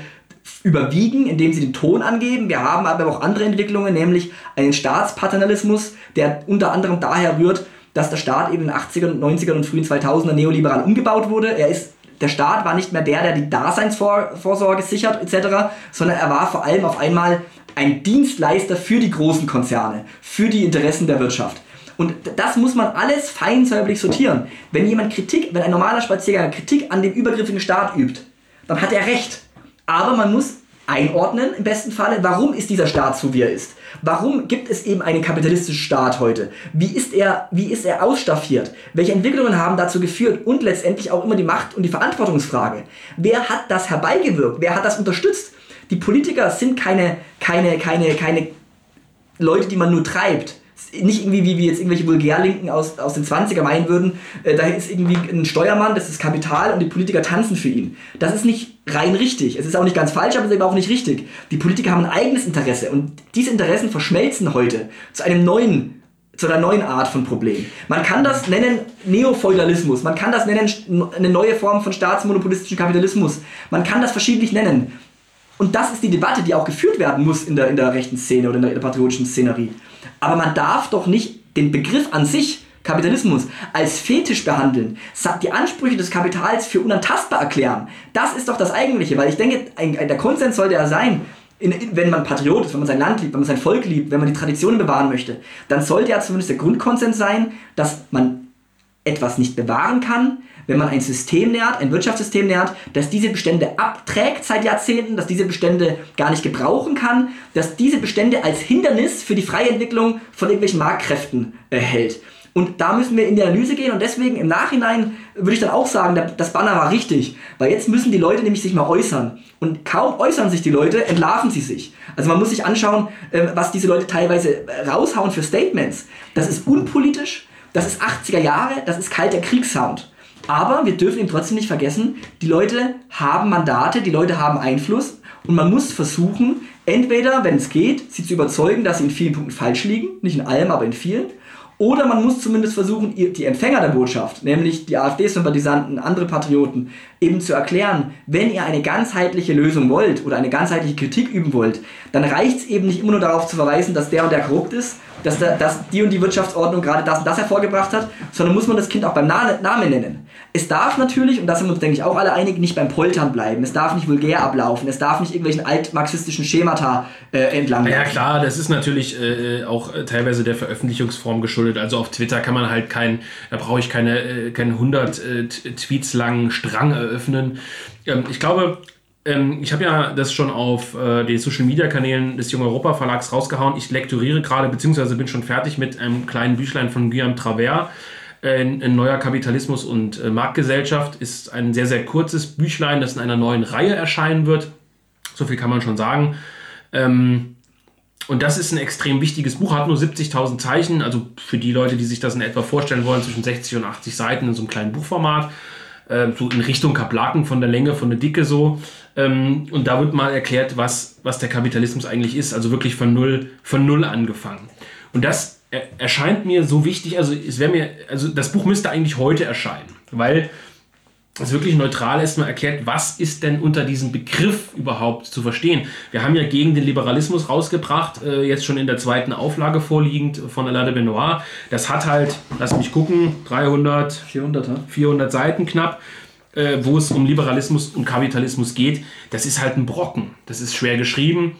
überwiegen, indem sie den Ton angeben. Wir haben aber auch andere Entwicklungen, nämlich einen Staatspaternalismus, der unter anderem daher rührt, dass der Staat eben in den 80er, 90er und frühen 2000er neoliberal umgebaut wurde. Er ist der Staat war nicht mehr der, der die Daseinsvorsorge sichert etc., sondern er war vor allem auf einmal ein Dienstleister für die großen Konzerne, für die Interessen der Wirtschaft. Und das muss man alles feinsäuberlich sortieren. Wenn jemand Kritik, wenn ein normaler Spaziergänger Kritik an dem übergriffigen Staat übt, dann hat er recht. Aber man muss einordnen, im besten Falle, warum ist dieser Staat so, wie er ist. Warum gibt es eben einen kapitalistischen Staat heute? Wie ist er, wie ist er ausstaffiert? Welche Entwicklungen haben dazu geführt? Und letztendlich auch immer die Macht- und die Verantwortungsfrage. Wer hat das herbeigewirkt? Wer hat das unterstützt? Die Politiker sind keine, keine, keine, keine Leute, die man nur treibt nicht irgendwie, wie wir jetzt irgendwelche Vulgärlinken aus, aus den 20er meinen würden, äh, da ist irgendwie ein Steuermann, das ist Kapital und die Politiker tanzen für ihn. Das ist nicht rein richtig. Es ist auch nicht ganz falsch, aber es ist eben auch nicht richtig. Die Politiker haben ein eigenes Interesse und diese Interessen verschmelzen heute zu einem neuen zu einer neuen Art von Problem. Man kann das nennen Neofeudalismus, man kann das nennen eine neue Form von staatsmonopolistischen Kapitalismus, man kann das verschiedentlich nennen. Und das ist die Debatte, die auch geführt werden muss in der, in der rechten Szene oder in der, in der patriotischen Szenerie. Aber man darf doch nicht den Begriff an sich, Kapitalismus, als Fetisch behandeln, die Ansprüche des Kapitals für unantastbar erklären. Das ist doch das Eigentliche, weil ich denke, der Konsens sollte ja sein, in, in, wenn man Patriot ist, wenn man sein Land liebt, wenn man sein Volk liebt, wenn man die Traditionen bewahren möchte, dann sollte ja zumindest der Grundkonsens sein, dass man etwas nicht bewahren kann, wenn man ein System nährt, ein Wirtschaftssystem nährt, das diese Bestände abträgt seit Jahrzehnten, dass diese Bestände gar nicht gebrauchen kann, dass diese Bestände als Hindernis für die freie Entwicklung von irgendwelchen Marktkräften äh, hält. Und da müssen wir in die Analyse gehen und deswegen im Nachhinein würde ich dann auch sagen, das Banner war richtig, weil jetzt müssen die Leute nämlich sich mal äußern. Und kaum äußern sich die Leute, entlarven sie sich. Also man muss sich anschauen, äh, was diese Leute teilweise raushauen für Statements. Das ist unpolitisch, das ist 80er Jahre, das ist kalter Kriegssound. Aber wir dürfen eben trotzdem nicht vergessen, die Leute haben Mandate, die Leute haben Einfluss und man muss versuchen, entweder, wenn es geht, sie zu überzeugen, dass sie in vielen Punkten falsch liegen, nicht in allem, aber in vielen, Oder man muss zumindest versuchen, die Empfänger der Botschaft, nämlich die AfD-Sympathisanten, andere Patrioten, eben zu erklären, wenn ihr eine ganzheitliche Lösung wollt oder eine ganzheitliche Kritik üben wollt, dann reicht es eben nicht immer nur darauf zu verweisen, dass der und der korrupt ist, dass, der, dass die und die Wirtschaftsordnung gerade das und das hervorgebracht hat, sondern muss man das Kind auch beim Namen nennen. Es darf natürlich, und da sind wir uns, denke ich, auch alle einig, nicht beim Poltern bleiben. Es darf nicht vulgär ablaufen. Es darf nicht irgendwelchen altmarxistischen Schemata äh, entlang Ja, klar, das ist natürlich äh, auch äh, teilweise der Veröffentlichungsform geschuldet. Also auf Twitter kann man halt kein, da brauche ich keine, äh, keinen 100 äh, Tweets langen Strang eröffnen. Ähm, ich glaube, ähm, ich habe ja das schon auf äh, den Social Media Kanälen des Jung Europa Verlags rausgehauen. Ich lektoriere gerade, beziehungsweise bin schon fertig mit einem kleinen Büchlein von Guillaume Travers. Ein, ein neuer Kapitalismus und äh, Marktgesellschaft ist ein sehr, sehr kurzes Büchlein, das in einer neuen Reihe erscheinen wird. So viel kann man schon sagen. Ähm, und das ist ein extrem wichtiges Buch, hat nur 70.000 Zeichen, also für die Leute, die sich das in etwa vorstellen wollen, zwischen 60 und 80 Seiten in so einem kleinen Buchformat, äh, so in Richtung Kaplaken von der Länge, von der Dicke so. Ähm, und da wird mal erklärt, was, was der Kapitalismus eigentlich ist. Also wirklich von null, von null angefangen. Und das erscheint mir so wichtig. Also es wäre mir, also das Buch müsste eigentlich heute erscheinen, weil es wirklich neutral erstmal erklärt, was ist denn unter diesem Begriff überhaupt zu verstehen. Wir haben ja gegen den Liberalismus rausgebracht, äh, jetzt schon in der zweiten Auflage vorliegend von Alain de Benoit. Das hat halt, lass mich gucken, 300, 400, 400 Seiten knapp äh, wo es um Liberalismus und Kapitalismus geht, das ist halt ein Brocken. Das ist schwer geschrieben.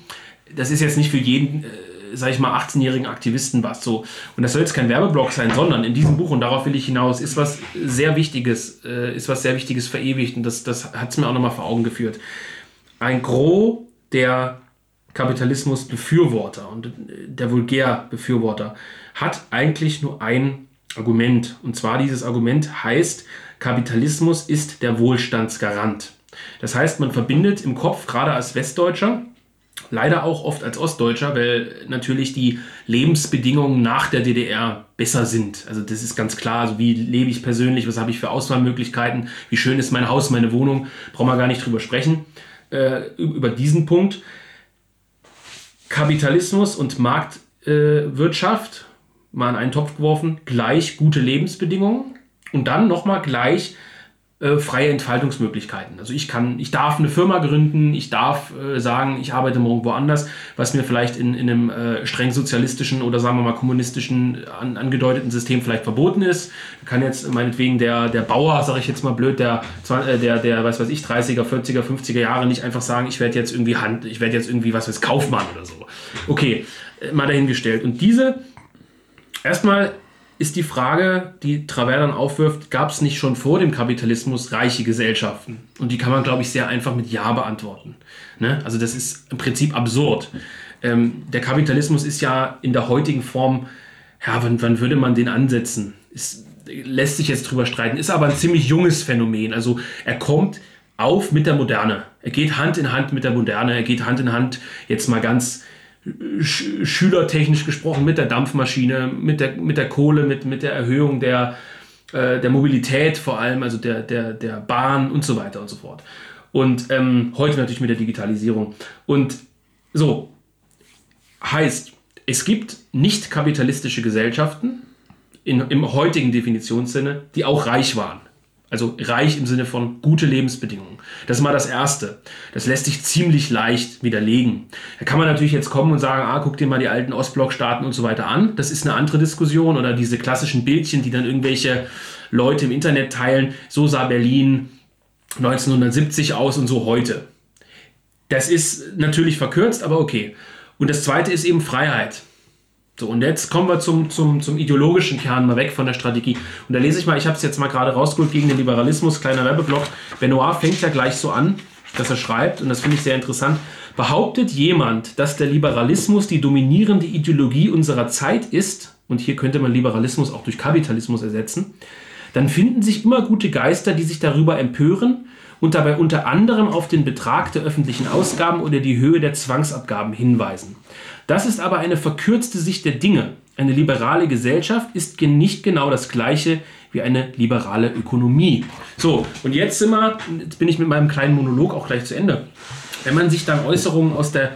Das ist jetzt nicht für jeden, äh, sag ich mal, 18-jährigen Aktivisten was so. Und das soll jetzt kein Werbeblock sein, sondern in diesem Buch, und darauf will ich hinaus, ist was sehr Wichtiges, äh, ist was sehr Wichtiges verewigt. Und das, das hat es mir auch nochmal vor Augen geführt. Ein Gros der Kapitalismus-Befürworter und äh, der Vulgär-Befürworter hat eigentlich nur ein Argument. Und zwar dieses Argument heißt, Kapitalismus ist der Wohlstandsgarant. Das heißt, man verbindet im Kopf, gerade als Westdeutscher, leider auch oft als Ostdeutscher, weil natürlich die Lebensbedingungen nach der DDR besser sind. Also das ist ganz klar, also wie lebe ich persönlich, was habe ich für Auswahlmöglichkeiten, wie schön ist mein Haus, meine Wohnung, brauchen wir gar nicht drüber sprechen, äh, über diesen Punkt. Kapitalismus und Marktwirtschaft, äh, mal in einen Topf geworfen, gleich gute Lebensbedingungen und dann nochmal gleich äh, freie Entfaltungsmöglichkeiten. Also ich kann, ich darf eine Firma gründen, ich darf äh, sagen, ich arbeite morgen woanders, was mir vielleicht in, in einem äh, streng sozialistischen oder sagen wir mal kommunistischen an, angedeuteten System vielleicht verboten ist. Kann jetzt meinetwegen der, der Bauer, sage ich jetzt mal blöd, der, äh, der, der, was weiß ich, 30er, 40er, 50er Jahre nicht einfach sagen, ich werde jetzt irgendwie Hand, ich werde jetzt irgendwie was weiß Kaufmann oder so. Okay, äh, mal dahingestellt. Und diese erstmal ist die Frage, die Travers dann aufwirft, gab es nicht schon vor dem Kapitalismus reiche Gesellschaften? Und die kann man, glaube ich, sehr einfach mit Ja beantworten. Ne? Also das ist im Prinzip absurd. Ähm, der Kapitalismus ist ja in der heutigen Form, ja, wann, wann würde man den ansetzen? Ist, lässt sich jetzt drüber streiten, ist aber ein ziemlich junges Phänomen. Also er kommt auf mit der Moderne. Er geht Hand in Hand mit der Moderne, er geht Hand in Hand, jetzt mal ganz sch schülertechnisch gesprochen mit der Dampfmaschine, mit der, mit der Kohle, mit, mit der Erhöhung der, äh, der Mobilität vor allem, also der, der, der Bahn und so weiter und so fort. Und ähm, heute natürlich mit der Digitalisierung. Und so, heißt, es gibt nicht kapitalistische Gesellschaften in, im heutigen Definitionssinne, die auch reich waren. Also reich im Sinne von gute Lebensbedingungen. Das ist mal das Erste. Das lässt sich ziemlich leicht widerlegen. Da kann man natürlich jetzt kommen und sagen, ah, guck dir mal die alten Ostblockstaaten und so weiter an. Das ist eine andere Diskussion. Oder diese klassischen Bildchen, die dann irgendwelche Leute im Internet teilen. So sah Berlin 1970 aus und so heute. Das ist natürlich verkürzt, aber okay. Und das Zweite ist eben Freiheit. So, und jetzt kommen wir zum, zum, zum ideologischen Kern, mal weg von der Strategie. Und da lese ich mal, ich habe es jetzt mal gerade rausgeholt gegen den Liberalismus, kleiner Werbeblock. Benoit fängt ja gleich so an, dass er schreibt, und das finde ich sehr interessant. Behauptet jemand, dass der Liberalismus die dominierende Ideologie unserer Zeit ist, und hier könnte man Liberalismus auch durch Kapitalismus ersetzen, dann finden sich immer gute Geister, die sich darüber empören und dabei unter anderem auf den Betrag der öffentlichen Ausgaben oder die Höhe der Zwangsabgaben hinweisen. Das ist aber eine verkürzte Sicht der Dinge. Eine liberale Gesellschaft ist nicht genau das gleiche wie eine liberale Ökonomie. So, und jetzt sind wir, jetzt bin ich mit meinem kleinen Monolog auch gleich zu Ende. Wenn man sich dann Äußerungen aus der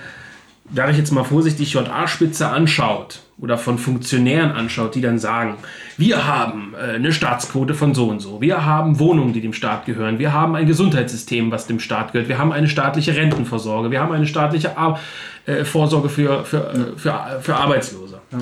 sage ich jetzt mal vorsichtig, JA-Spitze anschaut oder von Funktionären anschaut, die dann sagen, wir haben äh, eine Staatsquote von so und so, wir haben Wohnungen, die dem Staat gehören, wir haben ein Gesundheitssystem, was dem Staat gehört, wir haben eine staatliche Rentenvorsorge, wir haben eine staatliche Ar äh, Vorsorge für, für, äh, für, für Arbeitslose. Ja.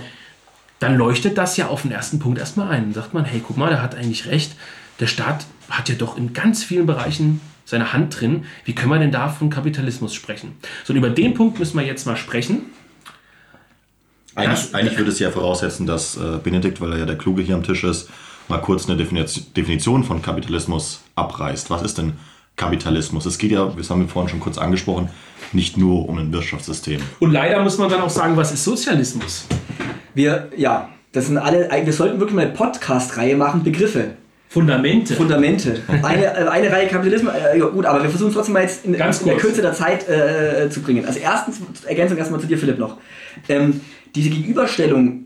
Dann leuchtet das ja auf den ersten Punkt erstmal ein. Dann sagt man, hey, guck mal, der hat eigentlich recht. Der Staat hat ja doch in ganz vielen Bereichen seine Hand drin. Wie können wir denn da von Kapitalismus sprechen? So, und über den Punkt müssen wir jetzt mal sprechen. Eigentlich, eigentlich würde es ja voraussetzen, dass äh, Benedikt, weil er ja der Kluge hier am Tisch ist, mal kurz eine Definition von Kapitalismus abreißt. Was ist denn Kapitalismus? Es geht ja, das haben wir vorhin schon kurz angesprochen, nicht nur um ein Wirtschaftssystem. Und leider muss man dann auch sagen, was ist Sozialismus? Wir, ja, das sind alle, wir sollten wirklich mal eine Podcast-Reihe machen, Begriffe. Fundamente. Fundamente. Eine, äh, eine Reihe Kapitalismus, äh, gut, aber wir versuchen es trotzdem mal jetzt in, in der Kürze der Zeit äh, zu bringen. Also erstens, Ergänzung erstmal zu dir, Philipp, noch. Ähm, diese Gegenüberstellung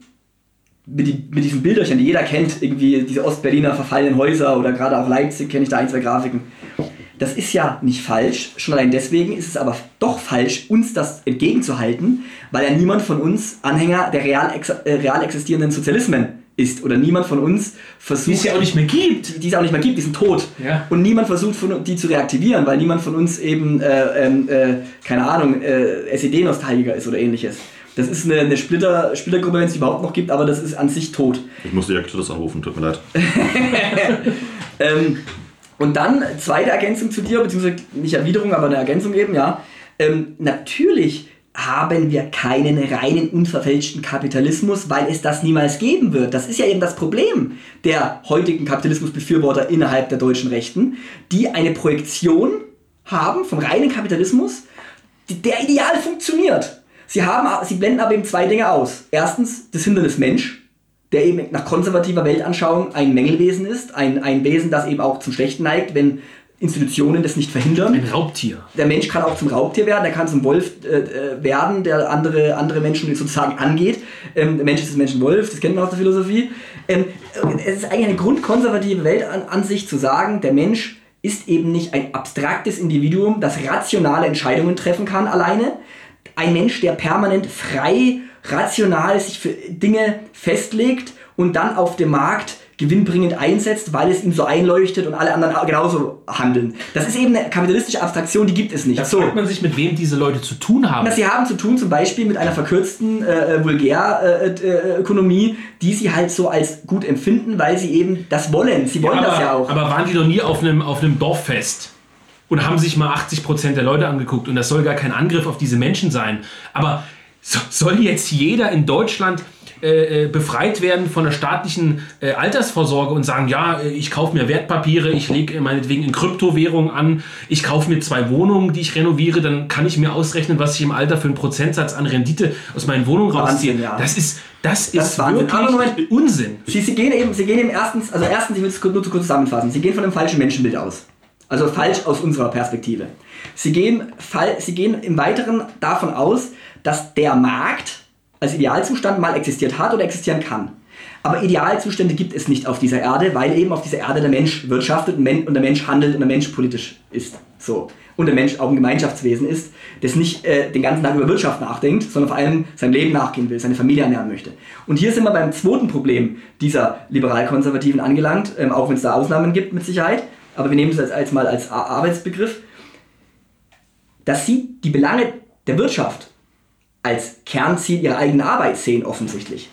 mit, die, mit diesen Bilderchen, die jeder kennt, irgendwie diese Ostberliner verfallenen Häuser oder gerade auch Leipzig, kenne ich da ein, zwei Grafiken. Das ist ja nicht falsch, schon allein deswegen ist es aber doch falsch, uns das entgegenzuhalten, weil ja niemand von uns Anhänger der real, ex äh, real existierenden Sozialismen ist oder niemand von uns versucht. Die es ja auch nicht mehr gibt. Die es auch nicht mehr gibt, die sind tot. Ja. Und niemand versucht, von, die zu reaktivieren, weil niemand von uns eben, äh, ähm, äh, keine Ahnung, äh, SED-Nostalgiker ist oder ähnliches. Das ist eine, eine Splitter, Splittergruppe, wenn es überhaupt noch gibt, aber das ist an sich tot. Ich muss direkt das anrufen, tut mir leid. ähm, und dann, zweite Ergänzung zu dir, beziehungsweise nicht Erwiderung, aber eine Ergänzung eben, ja. Ähm, natürlich haben wir keinen reinen, unverfälschten Kapitalismus, weil es das niemals geben wird. Das ist ja eben das Problem der heutigen Kapitalismusbefürworter innerhalb der deutschen Rechten, die eine Projektion haben vom reinen Kapitalismus, der ideal funktioniert. Sie, haben, sie blenden aber eben zwei Dinge aus. Erstens das Hindernis Mensch, der eben nach konservativer Weltanschauung ein Mängelwesen ist, ein, ein Wesen, das eben auch zum Schlechten neigt, wenn Institutionen das nicht verhindern. Ein Raubtier. Der Mensch kann auch zum Raubtier werden, er kann zum Wolf äh, äh, werden, der andere, andere Menschen sozusagen angeht. Ähm, der Mensch ist das Menschenwolf, das kennt man aus der Philosophie. Ähm, es ist eigentlich eine grundkonservative Weltansicht zu sagen, der Mensch ist eben nicht ein abstraktes Individuum, das rationale Entscheidungen treffen kann alleine. Ein Mensch, der permanent frei, rational sich für Dinge festlegt und dann auf dem Markt gewinnbringend einsetzt, weil es ihm so einleuchtet und alle anderen genauso handeln. Das ist eben eine kapitalistische Abstraktion, die gibt es nicht. Da so. fragt man sich, mit wem diese Leute zu tun haben. Na, sie haben zu tun zum Beispiel mit einer verkürzten äh, Vulgärökonomie, äh, äh, die sie halt so als gut empfinden, weil sie eben das wollen. Sie wollen ja, aber, das ja auch. Aber waren die noch nie auf einem, auf einem Dorffest? Und haben sich mal 80% der Leute angeguckt und das soll gar kein Angriff auf diese Menschen sein. Aber so, soll jetzt jeder in Deutschland äh, äh, befreit werden von der staatlichen äh, Altersvorsorge und sagen, ja, äh, ich kaufe mir Wertpapiere, ich lege meinetwegen in Kryptowährungen an, ich kaufe mir zwei Wohnungen, die ich renoviere, dann kann ich mir ausrechnen, was ich im Alter für einen Prozentsatz an Rendite aus meinen Wohnungen rausziehe. Ja. Das ist, das, das ist wirklich Moment, Unsinn. Sie, Sie, gehen eben, Sie gehen eben erstens, also erstens, ich will es nur zu kurz zusammenfassen, Sie gehen von einem falschen Menschenbild aus. Also falsch aus unserer Perspektive. Sie gehen, Sie gehen im Weiteren davon aus, dass der Markt als Idealzustand mal existiert hat oder existieren kann. Aber Idealzustände gibt es nicht auf dieser Erde, weil eben auf dieser Erde der Mensch wirtschaftet und der Mensch handelt und der Mensch politisch ist. So. Und der Mensch auch ein Gemeinschaftswesen ist, das nicht äh, den ganzen Tag über Wirtschaft nachdenkt, sondern vor allem sein Leben nachgehen will, seine Familie ernähren möchte. Und hier sind wir beim zweiten Problem dieser liberal-konservativen angelangt, ähm, auch wenn es da Ausnahmen gibt mit Sicherheit. Aber wir nehmen es als, als mal als Arbeitsbegriff, dass sie die Belange der Wirtschaft als Kernziel ihrer eigenen Arbeit sehen, offensichtlich.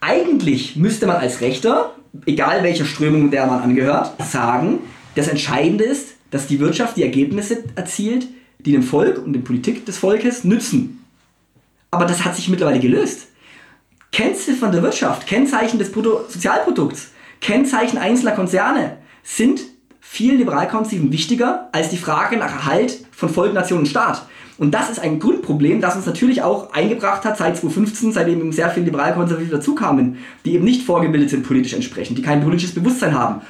Eigentlich müsste man als Rechter, egal welcher Strömung der man angehört, sagen, das Entscheidende ist, dass die Wirtschaft die Ergebnisse erzielt, die dem Volk und der Politik des Volkes nützen. Aber das hat sich mittlerweile gelöst. Kennziffern der Wirtschaft, Kennzeichen des Bruttosozialprodukts, Kennzeichen einzelner Konzerne sind vielen Liberalkonservativen wichtiger als die Frage nach Erhalt von Volk, Nation und Staat. Und das ist ein Grundproblem, das uns natürlich auch eingebracht hat seit 2015, seitdem eben sehr viele Liberalkonservative dazukamen, die eben nicht vorgebildet sind politisch entsprechend, die kein politisches Bewusstsein haben.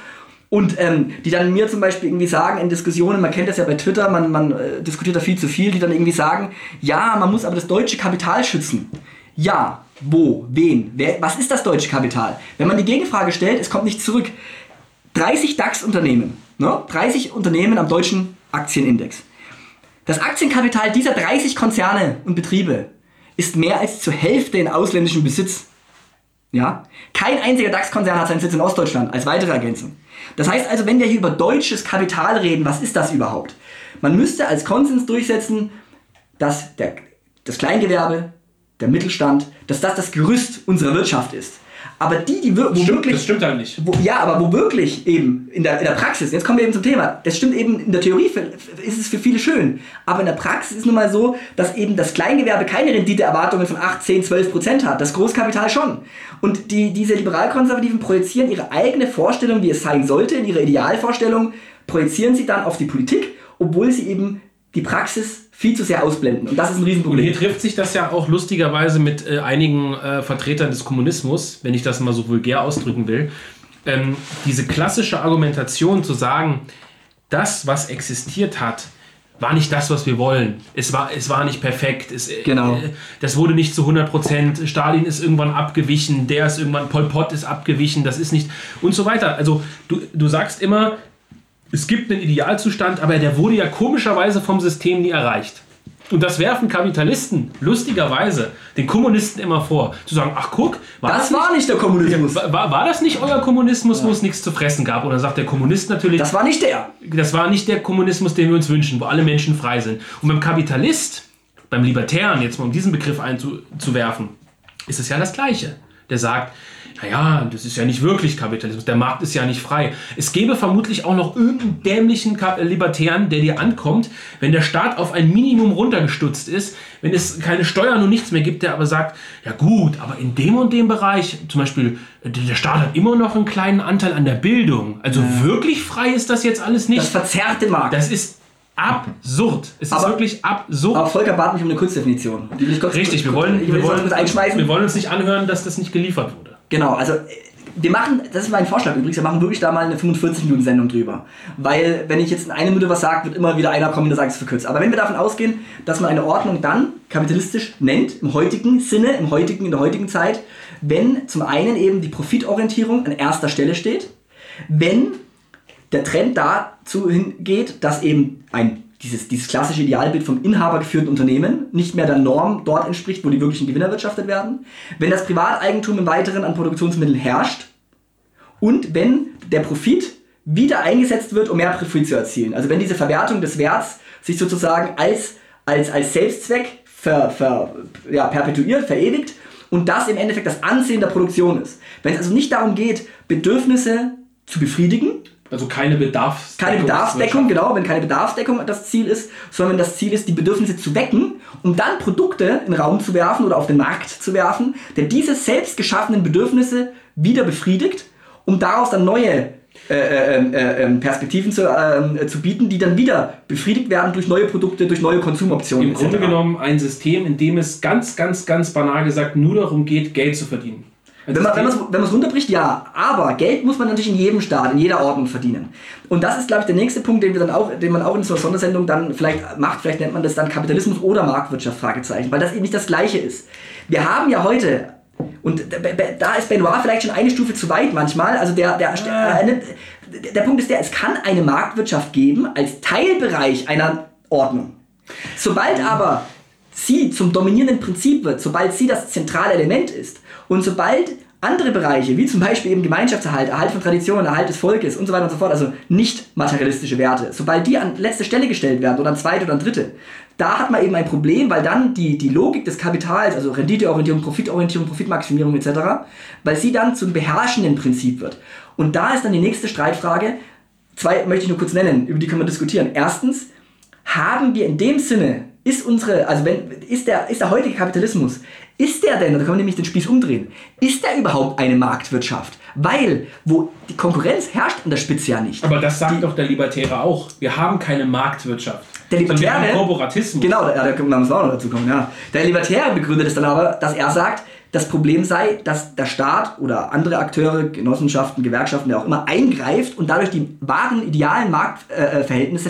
Und ähm, die dann mir zum Beispiel irgendwie sagen in Diskussionen, man kennt das ja bei Twitter, man, man äh, diskutiert da viel zu viel, die dann irgendwie sagen, ja, man muss aber das deutsche Kapital schützen. Ja, wo, wen, wer, was ist das deutsche Kapital? Wenn man die Gegenfrage stellt, es kommt nicht zurück. 30 DAX-Unternehmen, ne? 30 Unternehmen am deutschen Aktienindex. Das Aktienkapital dieser 30 Konzerne und Betriebe ist mehr als zur Hälfte in ausländischem Besitz. Ja? Kein einziger DAX-Konzern hat seinen Sitz in Ostdeutschland, als weitere Ergänzung. Das heißt also, wenn wir hier über deutsches Kapital reden, was ist das überhaupt? Man müsste als Konsens durchsetzen, dass der, das Kleingewerbe, der Mittelstand, dass das das Gerüst unserer Wirtschaft ist. Aber die, die wo Stimmt, wirklich. das stimmt halt nicht. Wo, ja, aber wo wirklich eben in der, in der Praxis, jetzt kommen wir eben zum Thema, das stimmt eben, in der Theorie ist es für viele schön, aber in der Praxis ist nun mal so, dass eben das Kleingewerbe keine Renditeerwartungen von 8, 10, 12 Prozent hat, das Großkapital schon. Und die, diese Liberalkonservativen projizieren ihre eigene Vorstellung, wie es sein sollte, in ihre Idealvorstellung, projizieren sie dann auf die Politik, obwohl sie eben die Praxis viel zu sehr ausblenden. Und das ist ein Und Riesenproblem. hier trifft sich das ja auch lustigerweise mit äh, einigen äh, Vertretern des Kommunismus, wenn ich das mal so vulgär ausdrücken will. Ähm, diese klassische Argumentation zu sagen, das, was existiert hat, war nicht das, was wir wollen. Es war, es war nicht perfekt. Es, äh, Genau. Äh, das wurde nicht zu 100 Prozent. Stalin ist irgendwann abgewichen, der ist irgendwann, Pol Pot ist abgewichen, das ist nicht und so weiter. Also du, du sagst immer, es gibt einen Idealzustand, aber der wurde ja komischerweise vom System nie erreicht. Und das werfen Kapitalisten lustigerweise den Kommunisten immer vor. Zu sagen, ach guck, war Das war nicht der Kommunismus. war, war, war das nicht euer Kommunismus, wo es nichts zu fressen gab? Und dann sagt der Kommunist natürlich, Das war nicht der. das war nicht der Kommunismus, den wir uns wünschen, wo alle Menschen frei sind. Und beim Kapitalist, beim Libertären, jetzt mal um diesen Begriff einzuwerfen, ist es ja das Gleiche. Der sagt, naja, das ist ja nicht wirklich Kapitalismus, der Markt ist ja nicht frei. Es gäbe vermutlich auch noch irgendeinen dämlichen Libertären, der dir ankommt, wenn der Staat auf ein Minimum runtergestutzt ist, wenn es keine Steuern und nichts mehr gibt, der aber sagt, ja gut, aber in dem und dem Bereich, zum Beispiel, der Staat hat immer noch einen kleinen Anteil an der Bildung. Also wirklich frei ist das jetzt alles nicht. Das verzerrt den Markt. Das ist absurd. Es ist Aber- wirklich absurd. Aber Volker bat mich um eine Kurzdefinition. Kurz, Richtig, wir wollen, wir, wollen, wir wollen uns nicht anhören, dass das nicht geliefert wurde. Genau, also äh, wir machen, das ist mein Vorschlag übrigens, wir machen wirklich da mal eine 45-Minuten-Sendung drüber. Weil, wenn ich jetzt in einer Minute was sage, wird immer wieder einer kommen, der sagt, es ist verkürzt. Aber wenn wir davon ausgehen, dass man eine Ordnung dann kapitalistisch nennt, im heutigen Sinne, im heutigen, in der heutigen Zeit, wenn zum einen eben die Profitorientierung an erster Stelle steht, wenn der Trend dazu hingeht, dass eben ein, dieses, dieses klassische Idealbild vom inhabergeführten Unternehmen nicht mehr der Norm dort entspricht, wo die wirklichen Gewinner erwirtschaftet werden, wenn das Privateigentum im Weiteren an Produktionsmitteln herrscht und wenn der Profit wieder eingesetzt wird, um mehr Profit zu erzielen. Also wenn diese Verwertung des Werts sich sozusagen als, als, als Selbstzweck ver, ver, ja, perpetuiert, verewigt und das im Endeffekt das Ansehen der Produktion ist. Wenn es also nicht darum geht, Bedürfnisse zu befriedigen, Also keine Bedarfsdeckung. keine Bedarfsdeckung, genau, wenn keine Bedarfsdeckung das Ziel ist, sondern das Ziel ist, die Bedürfnisse zu wecken, um dann Produkte in den Raum zu werfen oder auf den Markt zu werfen, der diese selbst geschaffenen Bedürfnisse wieder befriedigt, um daraus dann neue äh, äh, äh, äh, Perspektiven zu, äh, zu bieten, die dann wieder befriedigt werden durch neue Produkte, durch neue Konsumoptionen. Im Grunde genommen ein System, in dem es ganz, ganz, ganz banal gesagt nur darum geht, Geld zu verdienen. Wenn man wenn man's- es runterbricht, ja. Aber Geld muss man natürlich in jedem Staat, in jeder Ordnung verdienen. Und das ist, glaube ich, der nächste Punkt, den wir dann auch, den man auch in so einer Sondersendung dann vielleicht macht. Vielleicht nennt man das dann Kapitalismus oder Marktwirtschaft, Fragezeichen, weil das eben nicht das Gleiche ist. Wir haben ja heute, und da- ist Benoit vielleicht schon eine Stufe zu weit manchmal, also der, der, äh, nimmt- der Punkt ist der, es kann eine Marktwirtschaft geben als Teilbereich einer Ordnung. Sobald aber sie zum dominierenden Prinzip wird, sobald sie das zentrale Element ist und sobald andere Bereiche, wie zum Beispiel eben Gemeinschaftserhalt, Erhalt von Traditionen, Erhalt des Volkes und so weiter und so fort, also nicht materialistische Werte, sobald die an letzte Stelle gestellt werden oder an zweite oder an dritte, da hat man eben ein Problem, weil dann die, die Logik des Kapitals, also Renditeorientierung, Profitorientierung, Profitmaximierung etc., weil sie dann zum beherrschenden Prinzip wird. Und da ist dann die nächste Streitfrage, zwei möchte ich nur kurz nennen, über die können wir diskutieren. Erstens, haben wir in dem Sinne, ist unsere, also wenn, ist der, ist der heutige Kapitalismus, ist der denn, da können wir nämlich den Spieß umdrehen, ist der überhaupt eine Marktwirtschaft? Weil, wo die Konkurrenz herrscht an der Spitze ja nicht. Aber das sagt doch der Libertäre auch. Wir haben keine Marktwirtschaft. Der sondern wir Libertäre, haben Korporatismus. Genau, da, da können wir auch noch dazu kommen, ja. Der Libertäre begründet es dann aber, dass er sagt, das Problem sei, dass der Staat oder andere Akteure, Genossenschaften, Gewerkschaften, wer auch immer, eingreift und dadurch die wahren idealen Marktverhältnisse äh, Verhältnisse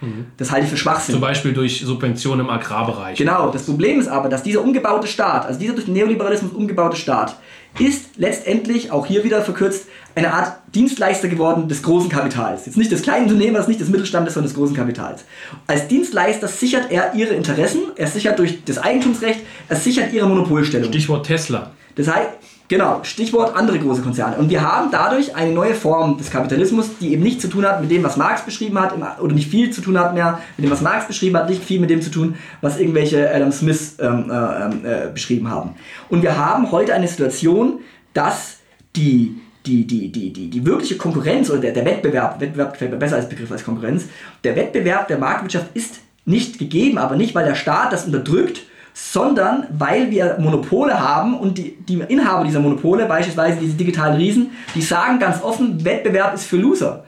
verzerrt. Das halte ich für Schwachsinn. Zum Beispiel durch Subventionen im Agrarbereich. Genau, das Problem ist aber, dass dieser umgebaute Staat, also dieser durch den Neoliberalismus umgebaute Staat, ist letztendlich, auch hier wieder verkürzt, eine Art Dienstleister geworden des großen Kapitals. Jetzt nicht des kleinen Unternehmers, nicht des Mittelstandes, sondern des großen Kapitals. Als Dienstleister sichert er ihre Interessen, er sichert durch das Eigentumsrecht, er sichert ihre Monopolstellung. Stichwort Tesla. Das heißt, genau, Stichwort andere große Konzerne. Und wir haben dadurch eine neue Form des Kapitalismus, die eben nichts zu tun hat mit dem, was Marx beschrieben hat, oder nicht viel zu tun hat mehr mit dem, was Marx beschrieben hat, nicht viel mit dem zu tun, was irgendwelche Adam Smith ähm, äh, äh, beschrieben haben. Und wir haben heute eine Situation, dass die die, die, die, die, die wirkliche Konkurrenz oder der, der Wettbewerb, Wettbewerb gefällt mir besser als Begriff als Konkurrenz, der Wettbewerb der Marktwirtschaft ist nicht gegeben, aber nicht, weil der Staat das unterdrückt, sondern weil wir Monopole haben und die, die Inhaber dieser Monopole, beispielsweise diese digitalen Riesen, die sagen ganz offen, Wettbewerb ist für Loser.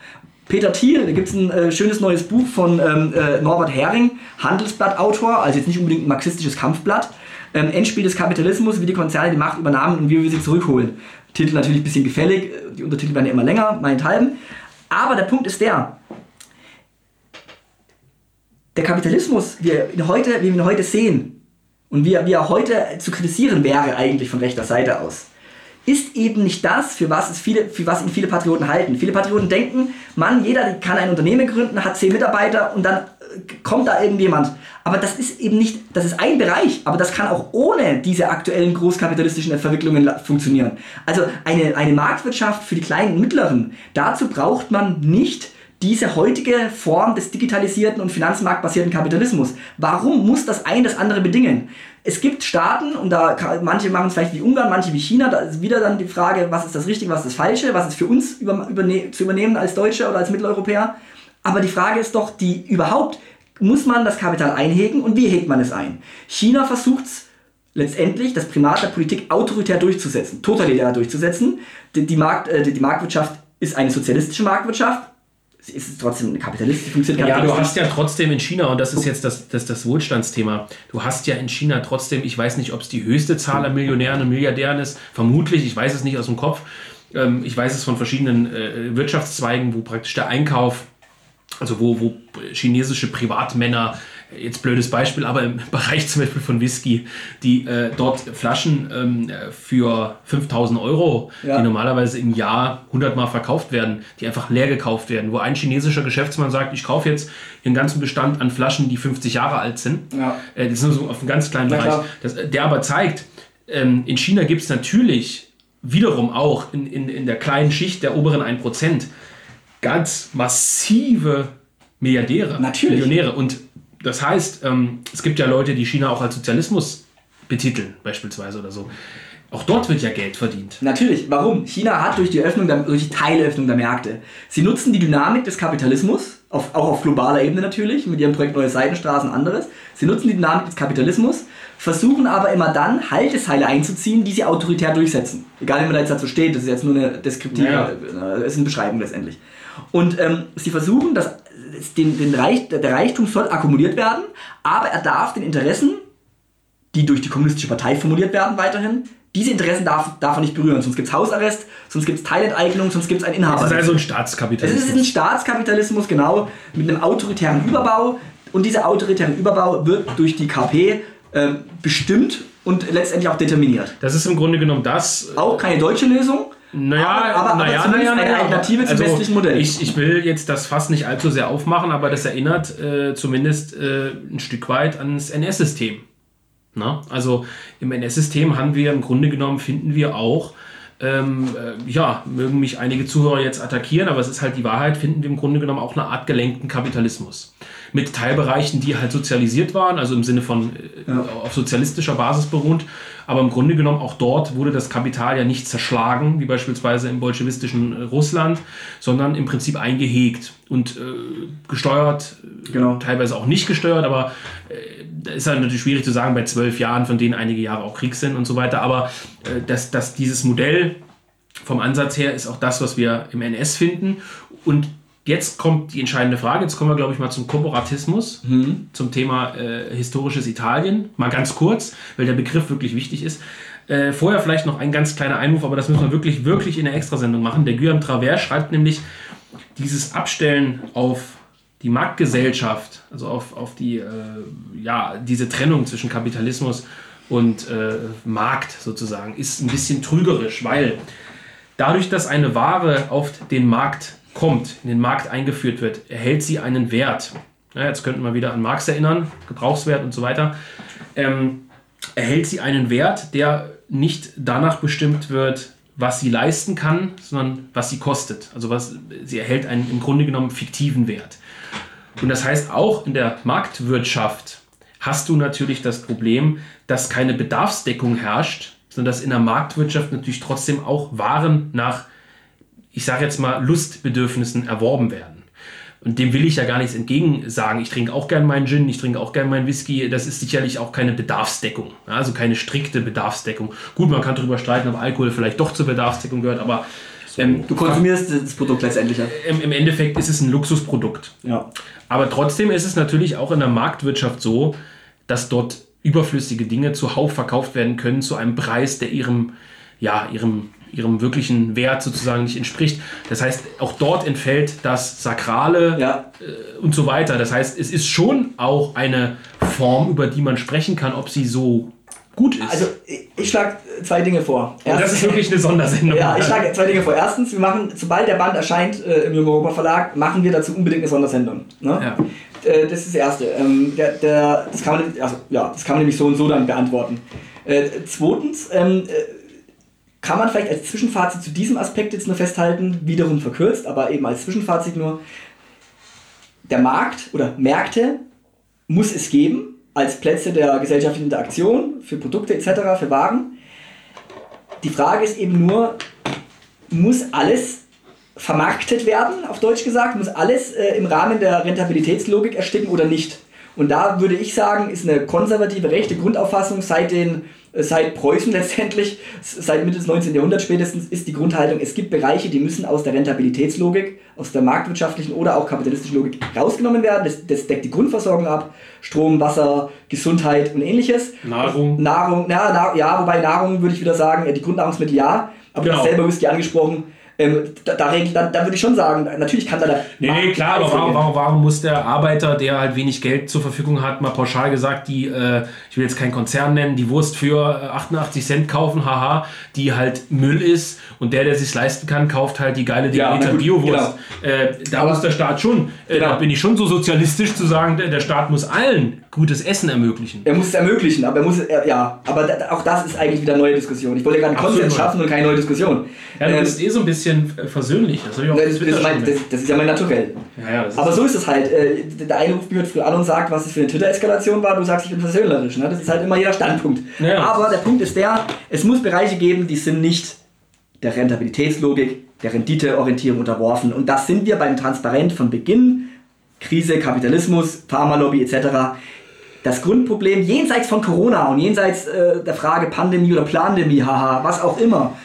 Peter Thiel, da gibt es ein äh, schönes neues Buch von ähm, äh, Norbert Hering, Handelsblatt-Autor, also jetzt nicht unbedingt ein marxistisches Kampfblatt. Ähm, Endspiel des Kapitalismus, wie die Konzerne die Macht übernahmen und wie wir sie zurückholen. Titel natürlich ein bisschen gefällig, die Untertitel werden ja immer länger, meinethalben. Aber der Punkt ist der, der Kapitalismus, wie wir ihn heute, wie wir ihn heute sehen, und wie er, wie er heute zu kritisieren wäre eigentlich von rechter Seite aus, ist eben nicht das, für was, es viele, für was ihn viele Patrioten halten. Viele Patrioten denken, Mann, jeder kann ein Unternehmen gründen, hat zehn Mitarbeiter und dann äh, kommt da irgendjemand. Aber das ist eben nicht, das ist ein Bereich, aber das kann auch ohne diese aktuellen großkapitalistischen Verwicklungen funktionieren. Also eine, eine Marktwirtschaft für die kleinen und mittleren, dazu braucht man nicht diese heutige Form des digitalisierten und finanzmarktbasierten Kapitalismus. Warum muss das ein das andere bedingen? Es gibt Staaten, und da kann, manche machen es vielleicht wie Ungarn, manche wie China, da ist wieder dann die Frage, was ist das Richtige, was ist das Falsche, was ist für uns über, überne zu übernehmen als Deutsche oder als Mitteleuropäer. Aber die Frage ist doch, die überhaupt, muss man das Kapital einhegen und wie hegt man es ein? China versucht es letztendlich, das Primat der Politik autoritär durchzusetzen, totalitär durchzusetzen. Die, die, Markt, äh, die Marktwirtschaft ist eine sozialistische Marktwirtschaft, ist es trotzdem eine kapitalistische Funktion. Ja, du hast ja trotzdem in China, und das ist jetzt das, das, das Wohlstandsthema, du hast ja in China trotzdem, ich weiß nicht, ob es die höchste Zahl an Millionären und Milliardären ist, vermutlich, ich weiß es nicht aus dem Kopf, ähm, ich weiß es von verschiedenen äh, Wirtschaftszweigen, wo praktisch der Einkauf, also wo, wo chinesische Privatmänner jetzt blödes Beispiel, aber im Bereich zum Beispiel von Whisky, die äh, dort Flaschen ähm, für 5000 Euro, ja. die normalerweise im Jahr 100 Mal verkauft werden, die einfach leer gekauft werden, wo ein chinesischer Geschäftsmann sagt, ich kaufe jetzt den ganzen Bestand an Flaschen, die 50 Jahre alt sind. Ja. Äh, das ist nur so auf einem ganz kleinen Bereich. Das, der aber zeigt, ähm, in China gibt es natürlich wiederum auch in, in, in der kleinen Schicht der oberen 1% ganz massive Milliardäre, Natürlich. Millionäre. Und das heißt, ähm, es gibt ja Leute, die China auch als Sozialismus betiteln, beispielsweise oder so. Auch dort wird ja Geld verdient. Natürlich. Warum? China hat durch die Öffnung, der, durch die Teilöffnung der Märkte, sie nutzen die Dynamik des Kapitalismus, auf, auch auf globaler Ebene natürlich, mit ihrem Projekt Neue Seitenstraßen und anderes. Sie nutzen die Dynamik des Kapitalismus, versuchen aber immer dann Halteseile einzuziehen, die sie autoritär durchsetzen. Egal wie man da jetzt dazu steht, das ist jetzt nur eine deskriptive, ja. Äh, ist eine Beschreibung letztendlich. Und ähm, sie versuchen, das den, den Reich, der Reichtum soll akkumuliert werden, aber er darf den Interessen, die durch die kommunistische Partei formuliert werden, weiterhin, diese Interessen darf, darf er nicht berühren. Sonst gibt es Hausarrest, sonst gibt es Teilenteignung, sonst gibt es einen Inhaber. Es ist also ein Staatskapitalismus. Es ist ein Staatskapitalismus, genau, mit einem autoritären Überbau. Und dieser autoritäre Überbau wird durch die KP äh, bestimmt und letztendlich auch determiniert. Das ist im Grunde genommen das. Auch keine deutsche Lösung, naja, aber, aber, naja, aber naja, eine Alternative zum also westlichen Modell. Ich, ich will jetzt das Fass nicht allzu sehr aufmachen, aber das erinnert äh, zumindest äh, ein Stück weit ans NS-System. Also im NS-System haben wir im Grunde genommen, finden wir auch, ähm, äh, ja, mögen mich einige Zuhörer jetzt attackieren, aber es ist halt die Wahrheit, finden wir im Grunde genommen auch eine Art gelenkten Kapitalismus mit Teilbereichen, die halt sozialisiert waren, also im Sinne von äh, ja. auf sozialistischer Basis beruht. Aber im Grunde genommen auch dort wurde das Kapital ja nicht zerschlagen, wie beispielsweise im bolschewistischen äh, Russland, sondern im Prinzip eingehegt und äh, gesteuert, genau. teilweise auch nicht gesteuert, aber äh, ist halt natürlich schwierig zu sagen bei zwölf Jahren, von denen einige Jahre auch Krieg sind und so weiter. Aber äh, dass, dass dieses Modell vom Ansatz her ist auch das, was wir im NS finden. Und Jetzt kommt die entscheidende Frage. Jetzt kommen wir, glaube ich, mal zum Korporatismus, mhm. zum Thema äh, historisches Italien. Mal ganz kurz, weil der Begriff wirklich wichtig ist. Äh, vorher vielleicht noch ein ganz kleiner Einwurf, aber das müssen wir wirklich, wirklich in der Extrasendung machen. Der Guillaume Travers schreibt nämlich, dieses Abstellen auf die Marktgesellschaft, also auf, auf die, äh, ja, diese Trennung zwischen Kapitalismus und äh, Markt sozusagen ist ein bisschen trügerisch, weil dadurch, dass eine Ware auf den Markt kommt, in den Markt eingeführt wird, erhält sie einen Wert. Ja, jetzt könnten wir wieder an Marx erinnern, Gebrauchswert und so weiter. Ähm, erhält sie einen Wert, der nicht danach bestimmt wird, was sie leisten kann, sondern was sie kostet. Also was, sie erhält einen im Grunde genommen fiktiven Wert. Und das heißt, auch in der Marktwirtschaft hast du natürlich das Problem, dass keine Bedarfsdeckung herrscht, sondern dass in der Marktwirtschaft natürlich trotzdem auch Waren nach, ich sage jetzt mal, Lustbedürfnissen erworben werden. Und dem will ich ja gar nichts entgegen sagen. Ich trinke auch gern meinen Gin, ich trinke auch gern meinen Whisky. Das ist sicherlich auch keine Bedarfsdeckung. Also keine strikte Bedarfsdeckung. Gut, man kann darüber streiten, ob Alkohol vielleicht doch zur Bedarfsdeckung gehört, aber. Ähm, du konsumierst das Produkt letztendlich. Im, Im Endeffekt ist es ein Luxusprodukt. Ja. Aber trotzdem ist es natürlich auch in der Marktwirtschaft so, dass dort überflüssige Dinge zuhauf verkauft werden können zu einem Preis, der ihrem, ja, ihrem ihrem wirklichen Wert sozusagen nicht entspricht. Das heißt, auch dort entfällt das Sakrale ja. äh, und so weiter. Das heißt, es ist schon auch eine Form, über die man sprechen kann, ob sie so gut ist. Also ich, schlage zwei Dinge vor. Erstens, das ist wirklich eine Sondersendung. Ja, ich schlage zwei Dinge vor. Erstens, wir machen, sobald der Band erscheint äh, im Jungen Europa Verlag, machen wir dazu unbedingt eine Sondersendung. Ne? Ja. Äh, das ist das Erste. Ähm, der, der, das, kann man, also, ja, das kann man nämlich so und so dann beantworten. Äh, zweitens, ähm, äh, kann man vielleicht als Zwischenfazit zu diesem Aspekt jetzt nur festhalten, wiederum verkürzt, aber eben als Zwischenfazit nur, der Markt oder Märkte muss es geben als Plätze der gesellschaftlichen Interaktion für Produkte etc., für Waren. Die Frage ist eben nur, muss alles vermarktet werden, auf Deutsch gesagt, muss alles äh, im Rahmen der Rentabilitätslogik ersticken oder nicht? Und da würde ich sagen, ist eine konservative rechte Grundauffassung seit den seit Preußen letztendlich, seit Mitte des 19. Jahrhunderts spätestens, ist die Grundhaltung, es gibt Bereiche, die müssen aus der Rentabilitätslogik, aus der marktwirtschaftlichen oder auch kapitalistischen Logik rausgenommen werden. Das, das deckt die Grundversorgung ab. Strom, Wasser, Gesundheit und ähnliches. Nahrung. Nahrung, na, na, ja, wobei Nahrung würde ich wieder sagen, die Grundnahrungsmittel ja, aber genau. du hast selber Whisky angesprochen, ähm, da, da, da, da, würde ich schon sagen, natürlich kann da der. Nee, nee klar, aber warum, warum, warum, muss der Arbeiter, der halt wenig Geld zur Verfügung hat, mal pauschal gesagt, die, äh, ich will jetzt keinen Konzern nennen, die Wurst für 88 Cent kaufen, haha, die halt Müll ist und der, der sich leisten kann, kauft halt die geile Demeter ja, Bio-Wurst. Genau. Äh, da aber muss der Staat schon, äh, genau. da bin ich schon so sozialistisch zu sagen, der, der Staat muss allen gutes Essen ermöglichen. Er muss es ermöglichen, aber er muss er, ja, aber auch das ist eigentlich wieder eine neue Diskussion. Ich wollte ja gerade einen Konsens schaffen und keine neue Diskussion. Ja, du ähm, bist eh so ein bisschen versöhnlich. Das, ich auch das, das, mein, das, ist ja mein Naturell. Ja, ja, aber so ist es halt. Äh, der eine ruft mich früh an und sagt, was das für eine Twitter-Eskalation war. Du sagst, ich bin versöhnlerisch. Ne? Das ist halt immer jeder Standpunkt. Ja. Aber der Punkt ist der, es muss Bereiche geben, die sind nicht der Rentabilitätslogik, der Renditeorientierung unterworfen. Und das sind wir beim Transparent von Beginn. Krise, Kapitalismus, Pharmalobby etc das Grundproblem jenseits von Corona und jenseits äh, der Frage Pandemie oder Plandemie, haha, was auch immer.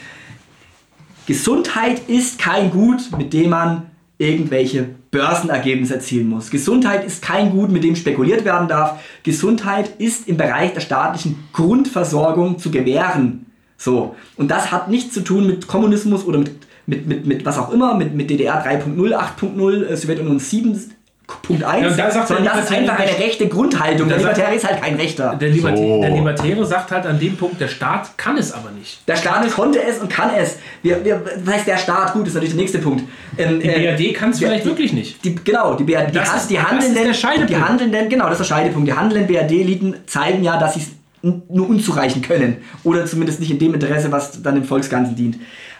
Gesundheit ist kein Gut, mit dem man irgendwelche Börsenergebnisse erzielen muss. Gesundheit ist kein Gut, mit dem spekuliert werden darf. Gesundheit ist im Bereich der staatlichen Grundversorgung zu gewähren. So. Und das hat nichts zu tun mit Kommunismus oder mit, mit, mit, mit was auch immer, mit, mit DDR 3.0, 8.0, Sowjetunion 7, Punkt 1, ja, sondern das ist einfach eine rechte Grundhaltung. Der Libertäre ist halt kein Rechter. Der, Libertä so. der, Libertäre sagt halt an dem Punkt, der Staat kann es aber nicht. Der Staat konnte es und kann es. Wir, wir, was heißt der Staat? Gut, ist natürlich der nächste Punkt. Ähm, die BRD äh, kann es vielleicht wirklich nicht. Die, genau, die BRD, das die, ist, die handelnden, das ist die handelnden, genau, das ist der Scheidepunkt. Die handelnden BRD-Eliten zeigen ja, dass sie es nur unzureichend können. Oder zumindest nicht in dem Interesse, was dann dem Volksganzen dient.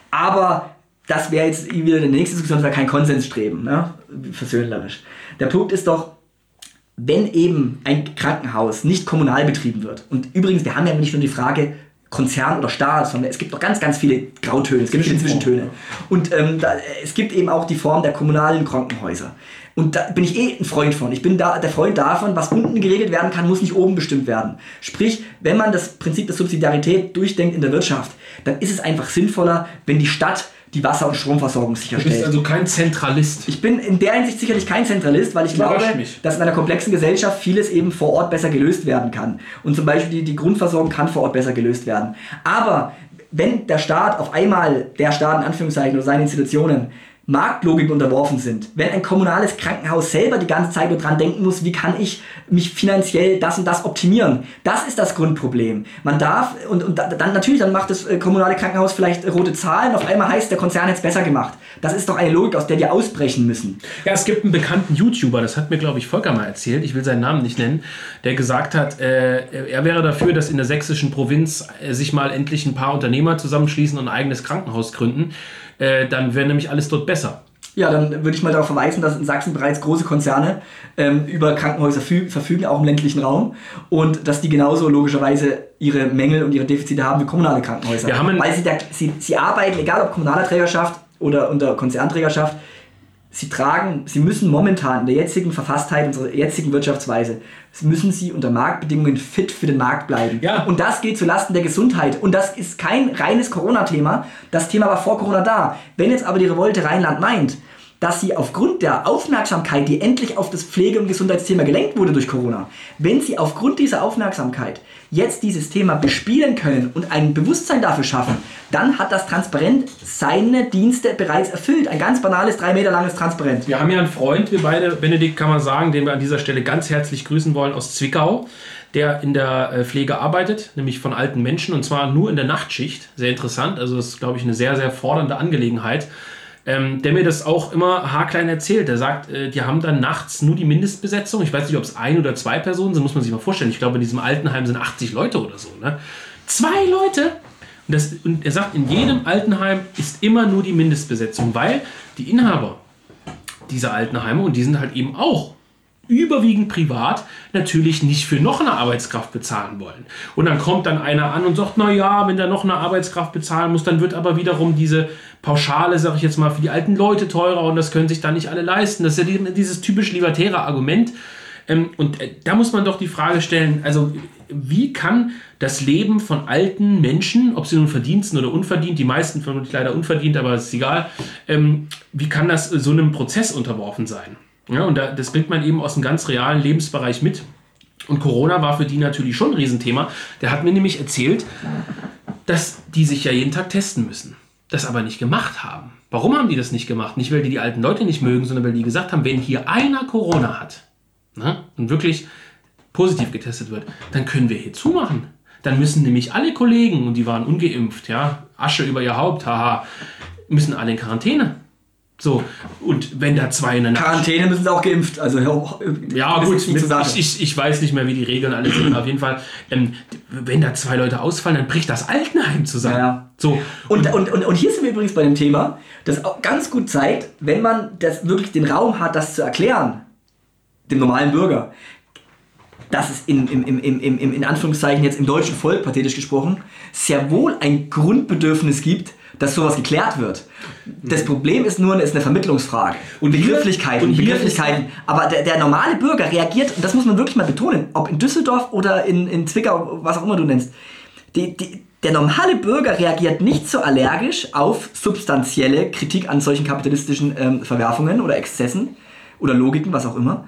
Aber das wäre jetzt wieder die nächste Diskussion, das wäre kein Konsensstreben, ne? versöhnlerisch. Der Punkt ist doch, wenn eben ein Krankenhaus nicht kommunal betrieben wird, und übrigens, wir haben ja nicht nur die Frage Konzern oder Staat, sondern es gibt noch ganz, ganz viele Grautöne, es gibt viele Zwischentöne. Und ähm, da, es gibt eben auch die Form der kommunalen Krankenhäuser. Und da bin ich eh ein Freund von. Ich bin da der Freund davon, was unten geregelt werden kann, muss nicht oben bestimmt werden. Sprich, wenn man das Prinzip der Subsidiarität durchdenkt in der Wirtschaft, dann ist es einfach sinnvoller, wenn die Stadt die Wasser- und Stromversorgung sicherstellt. Du bist also kein Zentralist. Ich bin in der Hinsicht sicherlich kein Zentralist, weil ich glaube, mich. dass in einer komplexen Gesellschaft vieles eben vor Ort besser gelöst werden kann. Und zum Beispiel die, die Grundversorgung kann vor Ort besser gelöst werden. Aber wenn der Staat auf einmal, der Staat in Anführungszeichen oder seine Institutionen, Marktlogik unterworfen sind. Wenn ein kommunales Krankenhaus selber die ganze Zeit nur dran denken muss, wie kann ich mich finanziell das und das optimieren, das ist das Grundproblem. Man darf, und, und dann natürlich, dann macht das äh, kommunale Krankenhaus vielleicht rote Zahlen, auf einmal heißt, der Konzern es besser gemacht. Das ist doch eine Logik, aus der die ausbrechen müssen. Ja, es gibt einen bekannten YouTuber, das hat mir, glaube ich, Volker mal erzählt, ich will seinen Namen nicht nennen, der gesagt hat, äh, er wäre dafür, dass in der sächsischen Provinz äh, sich mal endlich ein paar Unternehmer zusammenschließen und ein eigenes Krankenhaus gründen äh, dann wäre nämlich alles dort besser. Ja, dann würde ich mal darauf verweisen, dass in Sachsen bereits große Konzerne ähm, über Krankenhäuser verfügen, auch im ländlichen Raum. Und dass die genauso logischerweise ihre Mängel und ihre Defizite haben wie kommunale Krankenhäuser. Weil sie, da, sie, sie arbeiten, egal ob kommunaler Trägerschaft oder unter Konzernträgerschaft, sie tragen, sie müssen momentan in der jetzigen Verfasstheit unserer jetzigen Wirtschaftsweise, müssen sie unter Marktbedingungen fit für den Markt bleiben. Ja. Und das geht zulasten der Gesundheit. Und das ist kein reines Corona-Thema. Das Thema war vor Corona da. Wenn jetzt aber die Revolte Rheinland meint, dass sie aufgrund der Aufmerksamkeit, die endlich auf das Pflege- und Gesundheitsthema gelenkt wurde durch Corona, wenn sie aufgrund dieser Aufmerksamkeit jetzt dieses Thema bespielen können und ein Bewusstsein dafür schaffen, dann hat das Transparent seine Dienste bereits erfüllt. Ein ganz banales, drei Meter langes Transparent. Wir haben ja einen Freund, wir beide, Benedikt kann man sagen, den wir an dieser Stelle ganz herzlich grüßen wollen aus Zwickau der in der äh, Pflege arbeitet, nämlich von alten Menschen und zwar nur in der Nachtschicht. Sehr interessant, also das ist, glaube ich, eine sehr, sehr fordernde Angelegenheit ähm, der mir das auch immer haarklein erzählt. Der sagt, äh, die haben dann nachts nur die Mindestbesetzung. Ich weiß nicht, ob es ein oder zwei Personen sind, muss man sich mal vorstellen. Ich glaube, in diesem Altenheim sind 80 Leute oder so. Ne? Zwei Leute! Und, das, und er sagt, in jedem Altenheim ist immer nur die Mindestbesetzung, weil die Inhaber dieser Altenheime, und die sind halt eben auch überwiegend privat natürlich nicht für noch eine Arbeitskraft bezahlen wollen. Und dann kommt dann einer an und sagt, na ja, wenn der noch eine Arbeitskraft bezahlen muss, dann wird aber wiederum diese Pauschale, sage ich jetzt mal, für die alten Leute teurer und das können sich dann nicht alle leisten. Das ist ja dieses typisch libertäre Argument. Ähm, und äh, da muss man doch die Frage stellen, also wie kann das Leben von alten Menschen, ob sie nun verdient sind oder unverdient, die meisten vermutlich leider unverdient, aber ist egal, ähm, wie kann das so einem Prozess unterworfen sein? Ja, und das bringt man eben aus einem ganz realen Lebensbereich mit. Und Corona war für die natürlich schon ein Riesenthema. Der hat mir nämlich erzählt, dass die sich ja jeden Tag testen müssen. Das aber nicht gemacht haben. Warum haben die das nicht gemacht? Nicht, weil die die alten Leute nicht mögen, sondern weil die gesagt haben, wenn hier einer Corona hat ne, und wirklich positiv getestet wird, dann können wir hier zumachen. Dann müssen nämlich alle Kollegen, und die waren ungeimpft, ja, Asche über ihr Haupt, haha, müssen alle in Quarantäne. So, und wenn da zwei in der Quarantäne müssen sie auch geimpft. Also, ja, gut, ich, ich, ich, weiß nicht mehr, wie die Regeln alle sind. Auf jeden Fall, ähm, wenn da zwei Leute ausfallen, dann bricht das Altenheim zusammen. Ja. So. Und, und, und, und hier sind wir übrigens bei dem Thema, das auch ganz gut zeigt, wenn man das wirklich den Raum hat, das zu erklären, dem normalen Bürger, dass es in, im, im, im, im, in Anführungszeichen jetzt im deutschen Volk, pathetisch gesprochen, sehr wohl ein Grundbedürfnis gibt, dass sowas geklärt wird. Das Problem ist nur, es ist eine Vermittlungsfrage. Und Begrifflichkeiten, und Begrifflichkeiten. Aber der, der, normale Bürger reagiert, und das muss man wirklich mal betonen, ob in Düsseldorf oder in, in Zwickau, was auch immer du nennst, die, die, der normale Bürger reagiert nicht so allergisch auf substanzielle Kritik an solchen kapitalistischen ähm, Verwerfungen oder Exzessen oder Logiken, was auch immer,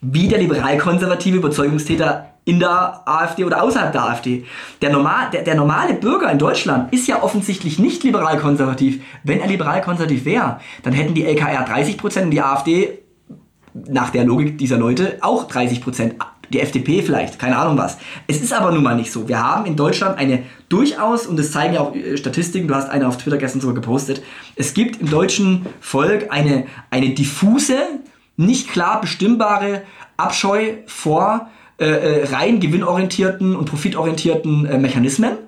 wie der liberal-konservative Überzeugungstäter in der AfD oder außerhalb der AfD. Der, normal, der, der normale Bürger in Deutschland ist ja offensichtlich nicht liberal-konservativ. Wenn er liberal-konservativ wäre, dann hätten die LKR 30% und die AfD nach der Logik dieser Leute auch 30%. Die FDP vielleicht, keine Ahnung was. Es ist aber nun mal nicht so. Wir haben in Deutschland eine durchaus, und das zeigen ja auch äh, Statistiken, du hast eine auf Twitter gestern sogar gepostet, es gibt im deutschen Volk eine, eine diffuse, nicht klar bestimmbare Abscheu vor äh, äh, rein gewinnorientierten und profitorientierten äh, Mechanismen.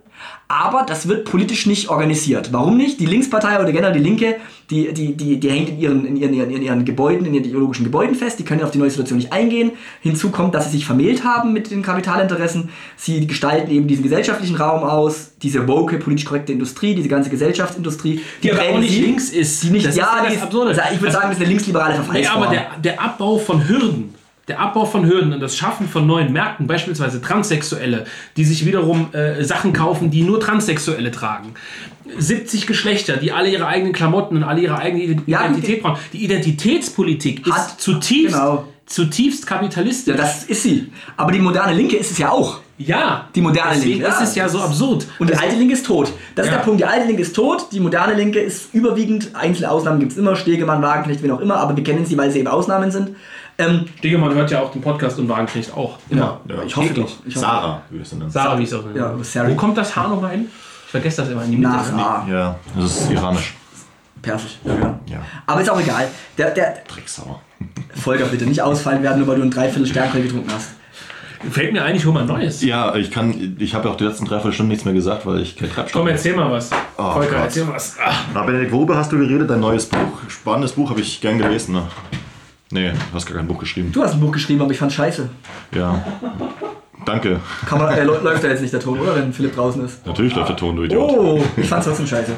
Aber das wird politisch nicht organisiert. Warum nicht? Die Linkspartei oder generell die Linke, die, die, die, die hängt in ihren, in, ihren, in ihren Gebäuden, in ihren ideologischen Gebäuden fest, die können auf die neue Situation nicht eingehen. Hinzu kommt, dass sie sich vermählt haben mit den Kapitalinteressen. Sie gestalten eben diesen gesellschaftlichen Raum aus, diese woke, politisch korrekte Industrie, diese ganze Gesellschaftsindustrie. Die, die aber auch nicht sie, links ist. Die nicht, das ja, ist das die ist, ich würde sagen, das ist eine linksliberale Verfallsform. Nee, aber der, der Abbau von Hürden der Abbau von Hürden und das Schaffen von neuen Märkten, beispielsweise Transsexuelle, die sich wiederum äh, Sachen kaufen, die nur Transsexuelle tragen. 70 Geschlechter, die alle ihre eigenen Klamotten und alle ihre eigene Identität ja, brauchen. Die Identitätspolitik ist zutiefst, genau. zutiefst kapitalistisch. Ja, das ist sie. Aber die moderne Linke ist es ja auch. Ja, Die moderne deswegen Linke, ist ja. so absurd. Und die Also, alte Linke ist tot. Das ist Ja. der Punkt. Die alte Linke ist tot, die moderne Linke ist überwiegend, einzelne Ausnahmen gibt es immer, Stegemann, Wagenknecht, wen auch immer, aber wir kennen sie, weil sie eben Ausnahmen sind. Ähm, Stegemann hört ja auch den Podcast und Wagenknecht auch. Immer. Ja. ich hoffe doch. Ich hoffe. Sarah, wie wir es nennen. Sarah, wie ich es auch nenne. Ja, Sarah. Wo kommt das Haar noch rein? Ich vergesse das immer in die Mitte. Nach A. Ja, das ist iranisch. Persisch. Ja, ja. Ja. Aber ist auch egal. Der, der Drecksauer. Volker, bitte nicht ausfallen werden, nur weil du ein Dreiviertel Stärke getrunken hast. Fällt mir eigentlich schon mal ein neues. Ja, ich kann, ich habe ja auch die letzten dreiviertel Stunden nichts mehr gesagt, weil ich kein Treibstoff Komm, erzähl mal was. Oh Volker, Gott. erzähl mal was. Ah. Na, Benedikt, worüber hast du geredet? Dein neues Buch. Spannendes Buch, habe ich gern gelesen. Ne? Nee, du hast gar kein Buch geschrieben. Du hast ein Buch geschrieben, aber ich fand's scheiße. Ja. Danke. Kann man, äh, läu- läuft da jetzt nicht der Ton, oder? Wenn Philipp draußen ist. Natürlich läuft der Ton, du Idiot. Oh, ich fand's trotzdem scheiße.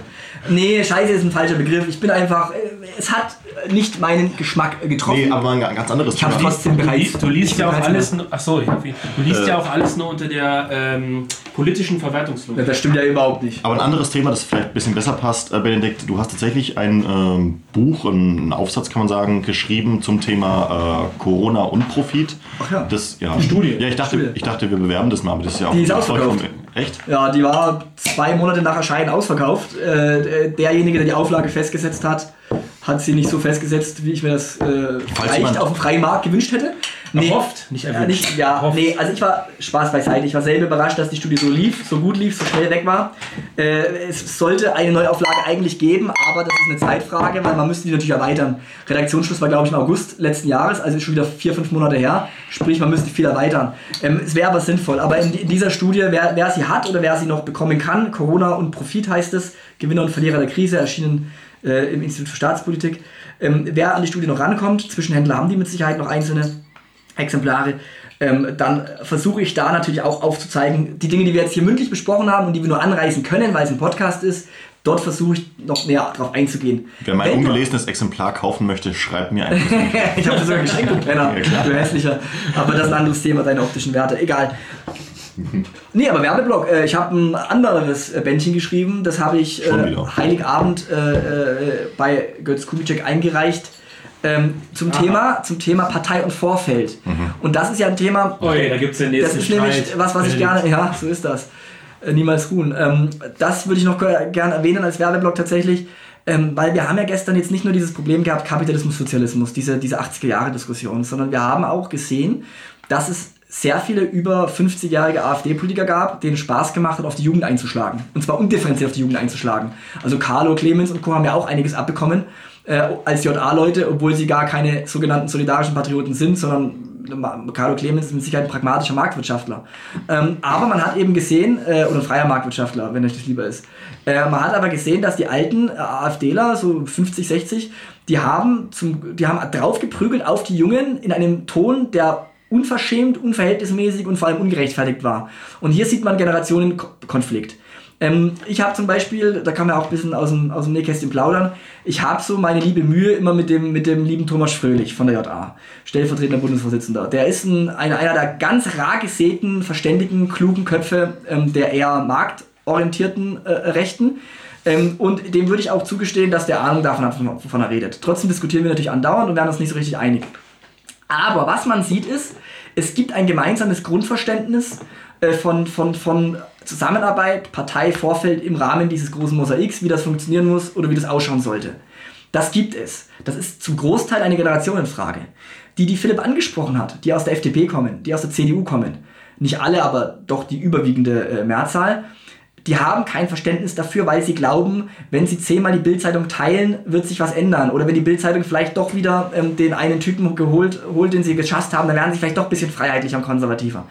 Nee, scheiße ist ein falscher Begriff. Ich bin einfach, äh, es hat nicht meinen Geschmack äh, getroffen. Nee, aber ein ganz anderes Ich hab's Thema. trotzdem Du, bereits. liest, du liest ich ja auch bereits alles nur, ach so, ich hab ihn. Du liest Äh. ja auch alles nur unter der ähm, politischen Verwertungslogik. Das stimmt ja überhaupt nicht. Aber ein anderes Thema, das vielleicht ein bisschen besser passt, äh, Benedikt, du hast tatsächlich ein ähm, Buch, einen Aufsatz kann man sagen, geschrieben zum Thema äh, Corona und Profit. Ach ja. Das, ja. Studie. Ja, ich dachte, Studie. ich dachte, wir bewerben das mal, aber das ist ja auch Die ist ausverkauft. Echt? Ja, die war zwei Monate nach Erscheinen ausverkauft. Äh, derjenige, der die Auflage festgesetzt hat, hat sie nicht so festgesetzt, wie ich mir das äh, vielleicht auf dem freien Markt gewünscht hätte. Erhofft, nicht Ja, erwünscht. nicht, ja Erhofft. nee, also ich war, Spaß beiseite, ich war selber überrascht, dass die Studie so lief, so gut lief, so schnell weg war. Äh, es sollte eine Neuauflage eigentlich geben, aber das ist eine Zeitfrage, weil man müsste die natürlich erweitern. Redaktionsschluss war, glaube ich, im August letzten Jahres, also schon wieder vier, fünf Monate her. Sprich, man müsste viel erweitern. Ähm, es wäre aber sinnvoll. Aber in, in dieser Studie, wer, wer sie hat oder wer sie noch bekommen kann, Corona und Profit heißt es, Gewinner und Verlierer der Krise, erschienen äh, im Institut für Staatspolitik. Ähm, wer an die Studie noch rankommt, Zwischenhändler haben die mit Sicherheit noch einzelne. Exemplare, ähm, dann versuche ich da natürlich auch aufzuzeigen, die Dinge, die wir jetzt hier mündlich besprochen haben und die wir nur anreißen können, weil es ein Podcast ist, dort versuche ich noch mehr drauf einzugehen. Wer mein Wenn- ungelesenes Exemplar kaufen möchte, schreibt mir ein. ich habe das sogar geschenkt, du Penner, Ja, du hässlicher. Aber das ist ein anderes Thema, deine optischen Werte. Egal. Nee, aber Werbeblock. Äh, ich habe ein anderes äh, Bändchen geschrieben. Das habe ich äh. Heiligabend äh, äh, bei Götz Kubitschek eingereicht. Ähm, zum, Thema, zum Thema Partei und Vorfeld. Und das ist ja ein Thema, Oh je, da gibt es den das nächsten ist nämlich Streit. was, was ich gerne, ja, so ist das. Äh, niemals ruhen. Ähm, das würde ich noch ge- gerne erwähnen als Werbeblock tatsächlich, ähm, weil wir haben ja gestern jetzt nicht nur dieses Problem gehabt, Kapitalismus, Sozialismus, diese, diese 80er-Jahre-Diskussion, sondern wir haben auch gesehen, dass es sehr viele über 50-jährige AfD-Politiker gab, denen Spaß gemacht hat, auf die Jugend einzuschlagen. Und zwar undifferenziert auf die Jugend einzuschlagen. Also Carlo, Clemens und Co. haben ja auch einiges abbekommen äh, als JA-Leute, obwohl sie gar keine sogenannten solidarischen Patrioten sind, sondern Carlo Clemens ist mit Sicherheit ein pragmatischer Marktwirtschaftler. Ähm, aber man hat eben gesehen, äh, oder ein freier Marktwirtschaftler, wenn euch das lieber ist. Äh, man hat aber gesehen, dass die alten äh, AfDler, so 50, 60, die haben, zum, die haben draufgeprügelt auf die Jungen in einem Ton, der unverschämt, unverhältnismäßig und vor allem ungerechtfertigt war. Und hier sieht man Generationenkonflikt. Ähm, ich habe zum Beispiel, da kann man auch ein bisschen aus dem, aus dem Nähkästchen plaudern, ich habe so meine liebe Mühe immer mit dem, mit dem lieben Thomas Fröhlich von der JA, stellvertretender Bundesvorsitzender. Der ist ein, einer, einer der ganz rar gesäten, verständigen, klugen Köpfe ähm, der eher marktorientierten äh, Rechten. Ähm, und dem würde ich auch zugestehen, dass der Ahnung davon hat, wovon er redet. Trotzdem diskutieren wir natürlich andauernd und werden uns nicht so richtig einig. Aber was man sieht ist, es gibt ein gemeinsames Grundverständnis äh, von, von, von Zusammenarbeit, Partei, Vorfeld im Rahmen dieses großen Mosaiks, wie das funktionieren muss oder wie das ausschauen sollte. Das gibt es. Das ist zum Großteil eine Generationenfrage. Die, die Philipp angesprochen hat, die aus der FDP kommen, die aus der CDU kommen, nicht alle, aber doch die überwiegende äh, Mehrzahl, die haben kein Verständnis dafür, weil sie glauben, wenn sie zehnmal die Bildzeitung teilen, wird sich was ändern. Oder wenn die Bildzeitung vielleicht doch wieder ähm, den einen Typen geholt, holt, den sie geschasst haben, dann werden sie vielleicht doch ein bisschen freiheitlicher und konservativer.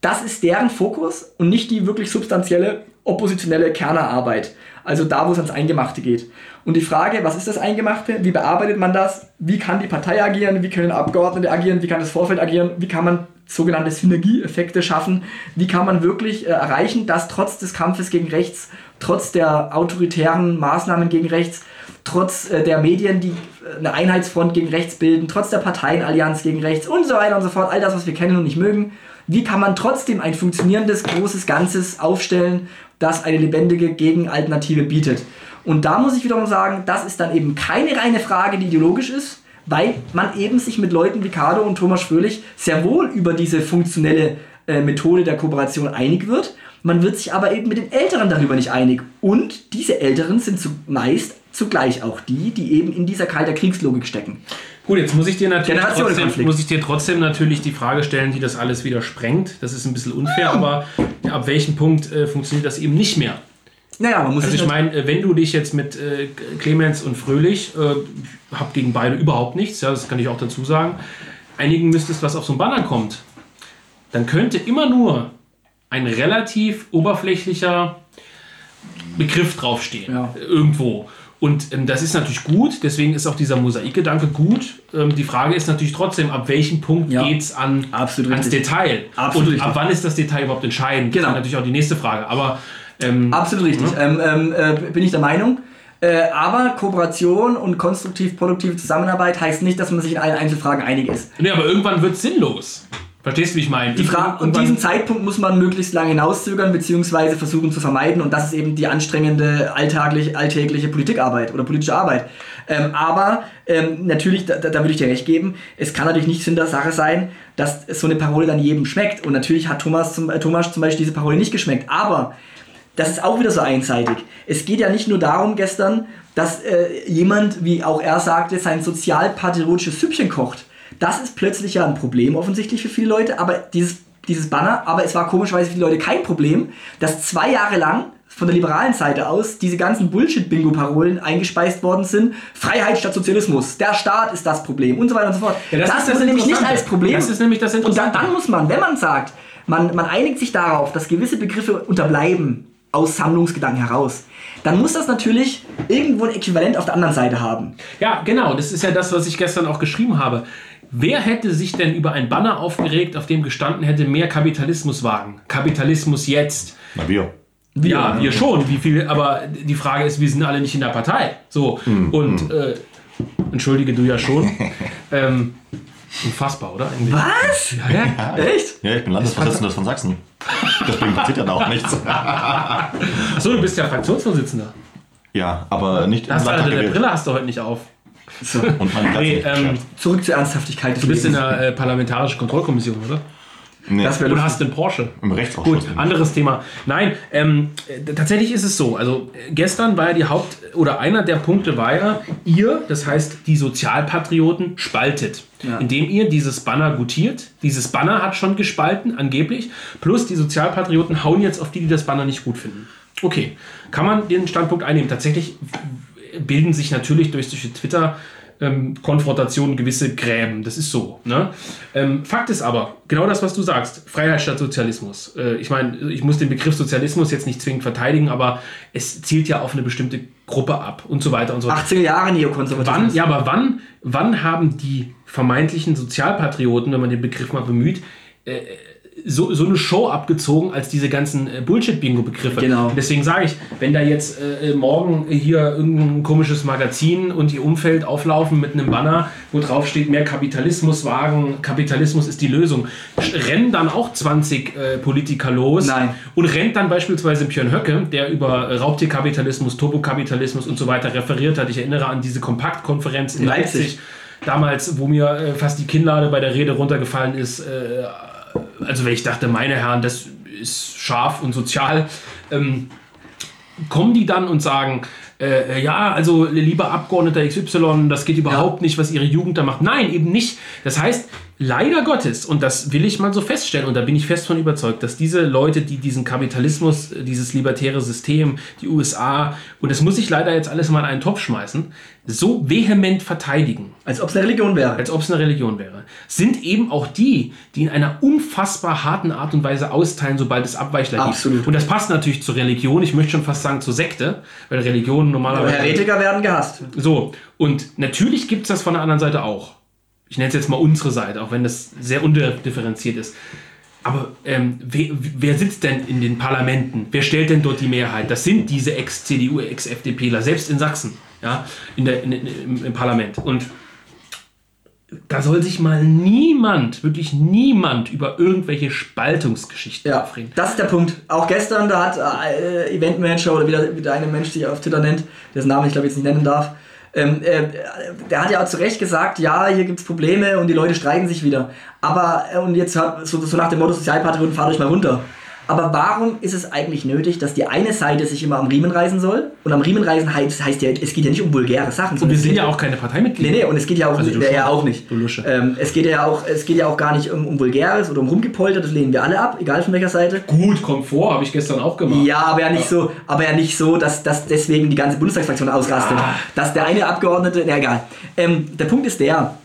Das ist deren Fokus und nicht die wirklich substanzielle oppositionelle Kernerarbeit. Also da, wo es ans Eingemachte geht. Und die Frage, was ist das Eingemachte? Wie bearbeitet man das? Wie kann die Partei agieren? Wie können Abgeordnete agieren? Wie kann das Vorfeld agieren? Wie kann man sogenannte Synergieeffekte schaffen? Wie kann man wirklich äh, erreichen, dass trotz des Kampfes gegen rechts, trotz der autoritären Maßnahmen gegen rechts, trotz äh, der Medien, die äh, eine Einheitsfront gegen rechts bilden, trotz der Parteienallianz gegen rechts und so weiter und so fort, all das, was wir kennen und nicht mögen, wie kann man trotzdem ein funktionierendes, großes Ganzes aufstellen, das eine lebendige Gegenalternative bietet? Und da muss ich wiederum sagen, das ist dann eben keine reine Frage, die ideologisch ist, weil man eben sich mit Leuten wie Cardo und Thomas Fröhlich sehr wohl über diese funktionelle äh, Methode der Kooperation einig wird. Man wird sich aber eben mit den Älteren darüber nicht einig. Und diese Älteren sind zumeist zugleich auch die, die eben in dieser kalter Kriegslogik stecken. Gut, jetzt muss ich dir natürlich trotzdem, muss ich dir trotzdem natürlich die Frage stellen, die das alles wieder sprengt. Das ist ein bisschen unfair, aber ab welchem Punkt äh, funktioniert das eben nicht mehr? Naja, man muss Also ich meine, äh, wenn du dich jetzt mit äh, Clemens und Fröhlich, äh, hab gegen beide überhaupt nichts, ja, das kann ich auch dazu sagen, einigen müsstest, was auf so ein Banner kommt, dann könnte immer nur ein relativ oberflächlicher Begriff draufstehen. Ja. Irgendwo. Und ähm, das ist natürlich gut, deswegen ist auch dieser Mosaikgedanke gut. Ähm, die Frage ist natürlich trotzdem, ab welchem Punkt Ja. geht's an, Absolut ans richtig. Detail? Absolut und richtig. ab wann ist das Detail überhaupt entscheidend? Genau. Das ist natürlich auch die nächste Frage. Aber ähm, Absolut richtig. Ähm, ähm, äh, bin ich der Meinung. Äh, aber Kooperation und konstruktiv-produktive Zusammenarbeit heißt nicht, dass man sich in allen Einzelfragen einig ist. Nee, aber irgendwann wird es sinnlos. Verstehst du, wie ich meine? Die Frage, und diesen Zeitpunkt muss man möglichst lange hinauszögern bzw. versuchen zu vermeiden und das ist eben die anstrengende alltaglich, alltägliche Politikarbeit oder politische Arbeit. Ähm, aber ähm, natürlich, da, da da würde ich dir recht geben, es kann natürlich nicht Sinn der Sache sein, dass so eine Parole dann jedem schmeckt und natürlich hat Thomas zum, äh, Thomas zum Beispiel diese Parole nicht geschmeckt, aber das ist auch wieder so einseitig. Es geht ja nicht nur darum gestern, dass äh, jemand, wie auch er sagte, sein sozialpatriotisches Süppchen kocht. Das ist plötzlich ja ein Problem offensichtlich für viele Leute, aber dieses, dieses Banner, aber es war komischerweise für die Leute kein Problem, dass zwei Jahre lang von der liberalen Seite aus diese ganzen Bullshit-Bingo-Parolen eingespeist worden sind. Freiheit statt Sozialismus, der Staat ist das Problem und so weiter und so fort. Ja, das das ist das nämlich nicht Interessante. als Problem. Das ist nämlich das Und dann, Interessante. dann muss man, wenn man sagt, man, man einigt sich darauf, dass gewisse Begriffe unterbleiben aus Sammlungsgedanken heraus, dann muss das natürlich irgendwo ein Äquivalent auf der anderen Seite haben. Ja, genau. Das ist ja das, was ich gestern auch geschrieben habe. Wer hätte sich denn über ein Banner aufgeregt, auf dem gestanden hätte, mehr Kapitalismus wagen? Kapitalismus jetzt. Na, wir. Ja, wir schon. Wie viel? Aber die Frage ist, wir sind alle nicht in der Partei. So. Und äh, entschuldige du ja schon. ähm, unfassbar, oder? Eigentlich? Was? Ja, ja. Echt? Ja, ich bin Landesvorsitzender von Sachsen. Deswegen passiert ja da auch nichts. Achso, du bist ja Fraktionsvorsitzender. Ja, aber nicht im Hast du, Landtag deine gewählt. Brille hast du heute nicht auf. So. Und meine Nee, ähm. Zurück zur Ernsthaftigkeit des du bist in Lebens. der äh, parlamentarischen Kontrollkommission, oder? Nee, das Oder hast du einen Porsche? im Rechtsausschuss. Gut, anderes Thema. Nein, ähm, äh, tatsächlich ist es so. Also äh, gestern war ja die Haupt- oder einer der Punkte war ja, ihr, das heißt die Sozialpatrioten, spaltet. Ja. Indem ihr dieses Banner gutiert. Dieses Banner hat schon gespalten, angeblich. Plus die Sozialpatrioten hauen jetzt auf die, die das Banner nicht gut finden. Okay, kann man den Standpunkt einnehmen. Tatsächlich bilden sich natürlich durch solche Twitter ähm, Konfrontationen gewisse Gräben. Das ist so. Ne? Ähm, Fakt ist aber, genau das, was du sagst, Freiheit statt Sozialismus. Äh, ich meine, ich muss den Begriff Sozialismus jetzt nicht zwingend verteidigen, aber es zielt ja auf eine bestimmte Gruppe ab und so weiter und so fort. 80er Jahre Neokonservatismus. Wann, ja, aber wann, wann haben die vermeintlichen Sozialpatrioten, wenn man den Begriff mal bemüht, äh, so, so eine Show abgezogen als diese ganzen äh, Bullshit-Bingo-Begriffe. Genau. Deswegen sage ich, wenn da jetzt äh, morgen hier irgendein komisches Magazin und ihr Umfeld auflaufen mit einem Banner, wo drauf steht, mehr Kapitalismus wagen, Kapitalismus ist die Lösung, rennen dann auch 20 äh, Politiker los Nein. und rennt dann beispielsweise Björn Höcke, der über äh, Raubtierkapitalismus, Turbokapitalismus und so weiter referiert hat. Ich erinnere an diese Kompaktkonferenz in In Leipzig. Leipzig. Damals, wo mir äh, fast die Kinnlade bei der Rede runtergefallen ist, äh, also wenn ich dachte, meine Herren, das ist scharf und sozial, ähm, kommen die dann und sagen, äh, ja, also lieber Abgeordneter XY, das geht überhaupt nicht, was ihre Jugend da macht. Nein, eben nicht. Das heißt, leider Gottes, und das will ich mal so feststellen, und da bin ich fest von überzeugt, dass diese Leute, die diesen Kapitalismus, dieses libertäre System, die USA, und das muss ich leider jetzt alles mal in einen Topf schmeißen, so vehement verteidigen, Als ob es eine Religion wäre. als ob es eine Religion wäre, sind eben auch die, die in einer unfassbar harten Art und Weise austeilen, sobald es Abweichler Absolut. gibt. Und das passt natürlich zur Religion, ich möchte schon fast sagen zur Sekte, weil Religionen Aber normalerweise... Heretiker werden gehasst. So, und natürlich gibt es das von der anderen Seite auch. Ich nenne es jetzt mal unsere Seite, auch wenn das sehr undifferenziert ist. Aber ähm, wer, wer sitzt denn in den Parlamenten? Wer stellt denn dort die Mehrheit? Das sind diese Ex-CDU, Ex-FDPler, selbst in Sachsen, ja, in der, in, im, im Parlament. Und da soll sich mal niemand, wirklich niemand über irgendwelche Spaltungsgeschichten Ja, aufregen. das ist der Punkt. Auch gestern, da hat äh, Eventmanager oder wie der, wie der eine Mensch sich auf Twitter nennt, dessen Namen ich glaube jetzt nicht nennen darf, Ähm, äh, der hat ja auch zu Recht gesagt, ja, hier gibt es Probleme und die Leute streiten sich wieder. Aber, äh, und jetzt so, so nach dem Motto Sozialpatrioten, fahrt euch mal runter. Aber warum ist es eigentlich nötig, dass die eine Seite sich immer am Riemen reißen soll? Und am Riemen reißen heißt, heißt ja, es geht ja nicht um vulgäre Sachen. Und wir sind ja auch keine Parteimitglieder. Nee, nee, und es geht ja auch, Also ja, ja schon. auch nicht. Du Lusche. Ähm, es, geht ja auch, es geht ja auch gar nicht um, um Vulgäres oder um Rumgepolter, das lehnen wir alle ab, egal von welcher Seite. Gut, kommt vor, habe ich gestern auch gemacht. Ja, aber ja nicht so, aber ja nicht so, dass, dass deswegen die ganze Bundestagsfraktion ausrastet. Ah. Dass der eine Abgeordnete, na egal. Ähm, der Punkt ist der,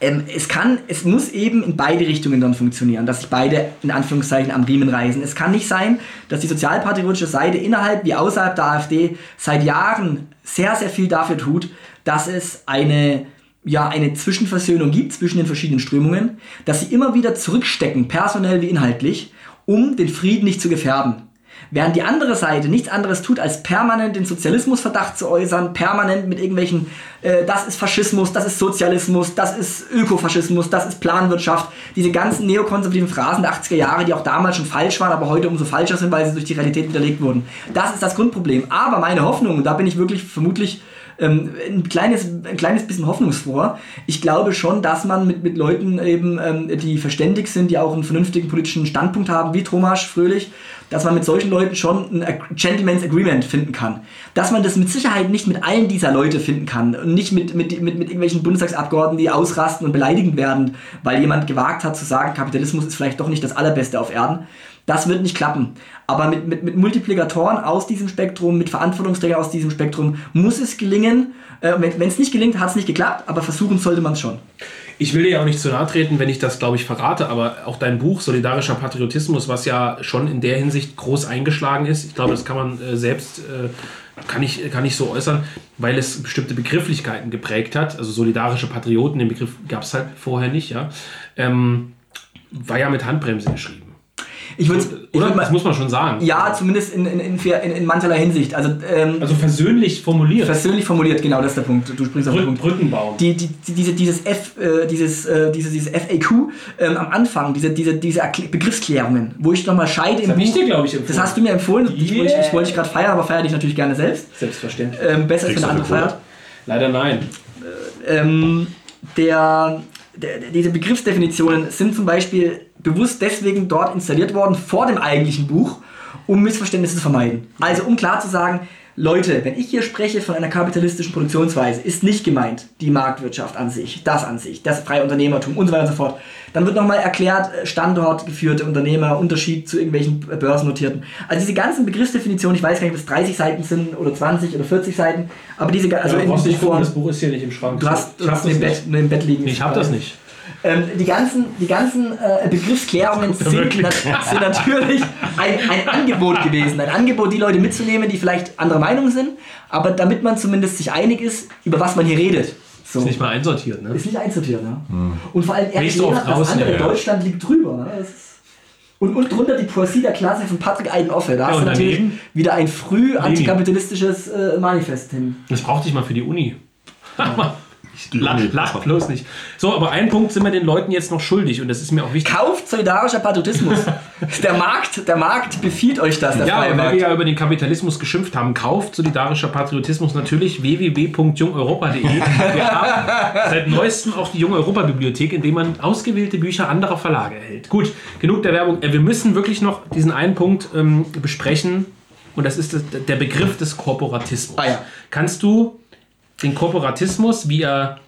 ähm, es kann, es muss eben in beide Richtungen dann funktionieren, dass sich beide in Anführungszeichen am Riemen reißen. Es kann nicht sein, dass die sozialpatriotische Seite innerhalb wie außerhalb der AfD seit Jahren sehr, sehr viel dafür tut, dass es eine ja, eine Zwischenversöhnung gibt zwischen den verschiedenen Strömungen, dass sie immer wieder zurückstecken, personell wie inhaltlich, um den Frieden nicht zu gefährden. Während die andere Seite nichts anderes tut, als permanent den Sozialismusverdacht zu äußern, permanent mit irgendwelchen, äh, das ist Faschismus, das ist Sozialismus, das ist Ökofaschismus, das ist Planwirtschaft, diese ganzen neokonservativen Phrasen der 80er Jahre, die auch damals schon falsch waren, aber heute umso falscher sind, weil sie durch die Realität widerlegt wurden. Das ist das Grundproblem. Aber meine Hoffnung, und da bin ich wirklich vermutlich ähm, ein, kleines, ein kleines bisschen hoffnungsfroh. Ich glaube schon, dass man mit, mit Leuten eben, ähm, die verständig sind, die auch einen vernünftigen politischen Standpunkt haben, wie Thomas Fröhlich, dass man mit solchen Leuten schon ein Gentleman's Agreement finden kann. Dass man das mit Sicherheit nicht mit allen dieser Leute finden kann und nicht mit, mit, mit, mit irgendwelchen Bundestagsabgeordneten, die ausrasten und beleidigend werden, weil jemand gewagt hat zu sagen, Kapitalismus ist vielleicht doch nicht das Allerbeste auf Erden. Das wird nicht klappen. Aber mit, mit, mit Multiplikatoren aus diesem Spektrum, mit Verantwortungsträgern aus diesem Spektrum muss es gelingen. Äh, wenn es nicht gelingt, hat es nicht geklappt, aber versuchen sollte man es schon. Ich will dir ja auch nicht zu nahe treten, wenn ich das, glaube ich, verrate, aber auch dein Buch Solidarischer Patriotismus, was ja schon in der Hinsicht groß eingeschlagen ist, ich glaube, das kann man äh, selbst, äh, kann, ich, kann ich so äußern, weil es bestimmte Begrifflichkeiten geprägt hat. Also solidarische Patrioten, den Begriff gab es halt vorher nicht, ja. Ähm, war ja mit Handbremse geschrieben. Ich würde ich Oder? würd Das muss man schon sagen. ja, zumindest in, in, in, in, in mancherlei Hinsicht. Also, ähm, Also versöhnlich formuliert. persönlich formuliert, genau das ist der Punkt. Du springst auf den Brücken, Punkt. Brückenbaum. Die, die, die, diese, dieses, F, äh, dieses, äh, dieses, dieses FAQ ähm, am Anfang, diese, diese, diese Begriffsklärungen, wo ich nochmal scheide im Das hab ich dir, glaube ich, empfohlen. Das hast du mir empfohlen. Ich, wollte- Yeah. ich wollte dich gerade feiern, aber feiere dich natürlich gerne selbst. Selbstverständlich. Ähm, besser als Kriegst wenn der du andere feiert. Leider nein. ähm, der, der, diese Begriffsdefinitionen sind zum Beispiel bewusst deswegen dort installiert worden vor dem eigentlichen Buch, um Missverständnisse zu vermeiden. Also um klar zu sagen, Leute, wenn ich hier spreche von einer kapitalistischen Produktionsweise, ist nicht gemeint die Marktwirtschaft an sich, das an sich, das freie Unternehmertum und so weiter und so fort. Dann wird nochmal erklärt, äh, standortgeführte Unternehmer, Unterschied zu irgendwelchen börsennotierten. Also diese ganzen Begriffsdefinitionen, ich weiß gar nicht, ob es 30 Seiten sind oder 20 oder 40 Seiten, aber diese, also Also in brauchst diesem nicht gucken, Buch das Buch ist hier nicht im Schrank. Du hast, du hast im. Bett, im Bett liegen. Ich habe das nicht. Ähm, die ganzen, die ganzen äh, Begriffsklärungen sind, nat sind natürlich ein, ein Angebot gewesen. Ein Angebot, die Leute mitzunehmen, die vielleicht anderer Meinung sind, aber damit man zumindest sich einig ist, über was man hier redet. So. Ist nicht mal einsortiert, ne? Ist nicht einsortiert, ne? Und vor allem Nicht so das andere ja. Deutschland liegt drüber. Ne? Das ist und, und drunter die Poesie der Klasse von Patrick Eidenoffe. Da Ja, hast du natürlich daneben? wieder ein früh antikapitalistisches äh, Manifest hin. Das brauchte ich mal für die Uni. Die Lach, Uni. lach bloß nicht. So, aber einen Punkt sind wir den Leuten jetzt noch schuldig und das ist mir auch wichtig. Kauft solidarischer Patriotismus. der Markt, der Markt befiehlt euch das, der Ja, weil Markt. wir ja über den Kapitalismus geschimpft haben, kauft solidarischer Patriotismus natürlich www.jungeuropa.de. Wir haben seit neuestem auch die Junge Europa Bibliothek, in dem man ausgewählte Bücher anderer Verlage erhält. Gut, genug der Werbung. Äh, Wir müssen wirklich noch diesen einen Punkt ähm, besprechen und das ist der Begriff des Korporatismus. Ah ja. Kannst du den Korporatismus, wie er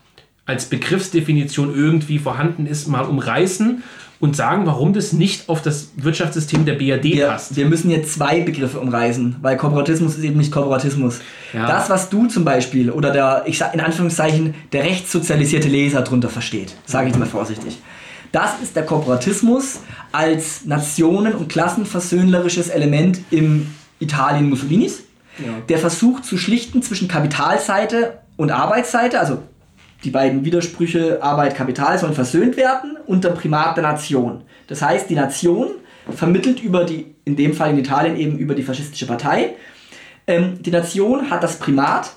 als Begriffsdefinition irgendwie vorhanden ist, mal umreißen und sagen, warum das nicht auf das Wirtschaftssystem der BRD Wir, passt? wir müssen jetzt zwei Begriffe umreißen, weil Korporatismus ist eben nicht Korporatismus. Ja. Das, was du zum Beispiel oder der, ich sag in Anführungszeichen, der rechtssozialisierte Leser drunter versteht, sage ich mal vorsichtig. Das ist der Korporatismus als nationen- und klassenversöhnlerisches Element im Italien Mussolinis, der versucht zu schlichten zwischen Kapitalseite und Arbeitsseite, also die beiden Widersprüche Arbeit, Kapital sollen versöhnt werden unter Primat der Nation. Das heißt, die Nation vermittelt über die, in dem Fall in Italien eben über die faschistische Partei. Ähm, die Nation hat das Primat,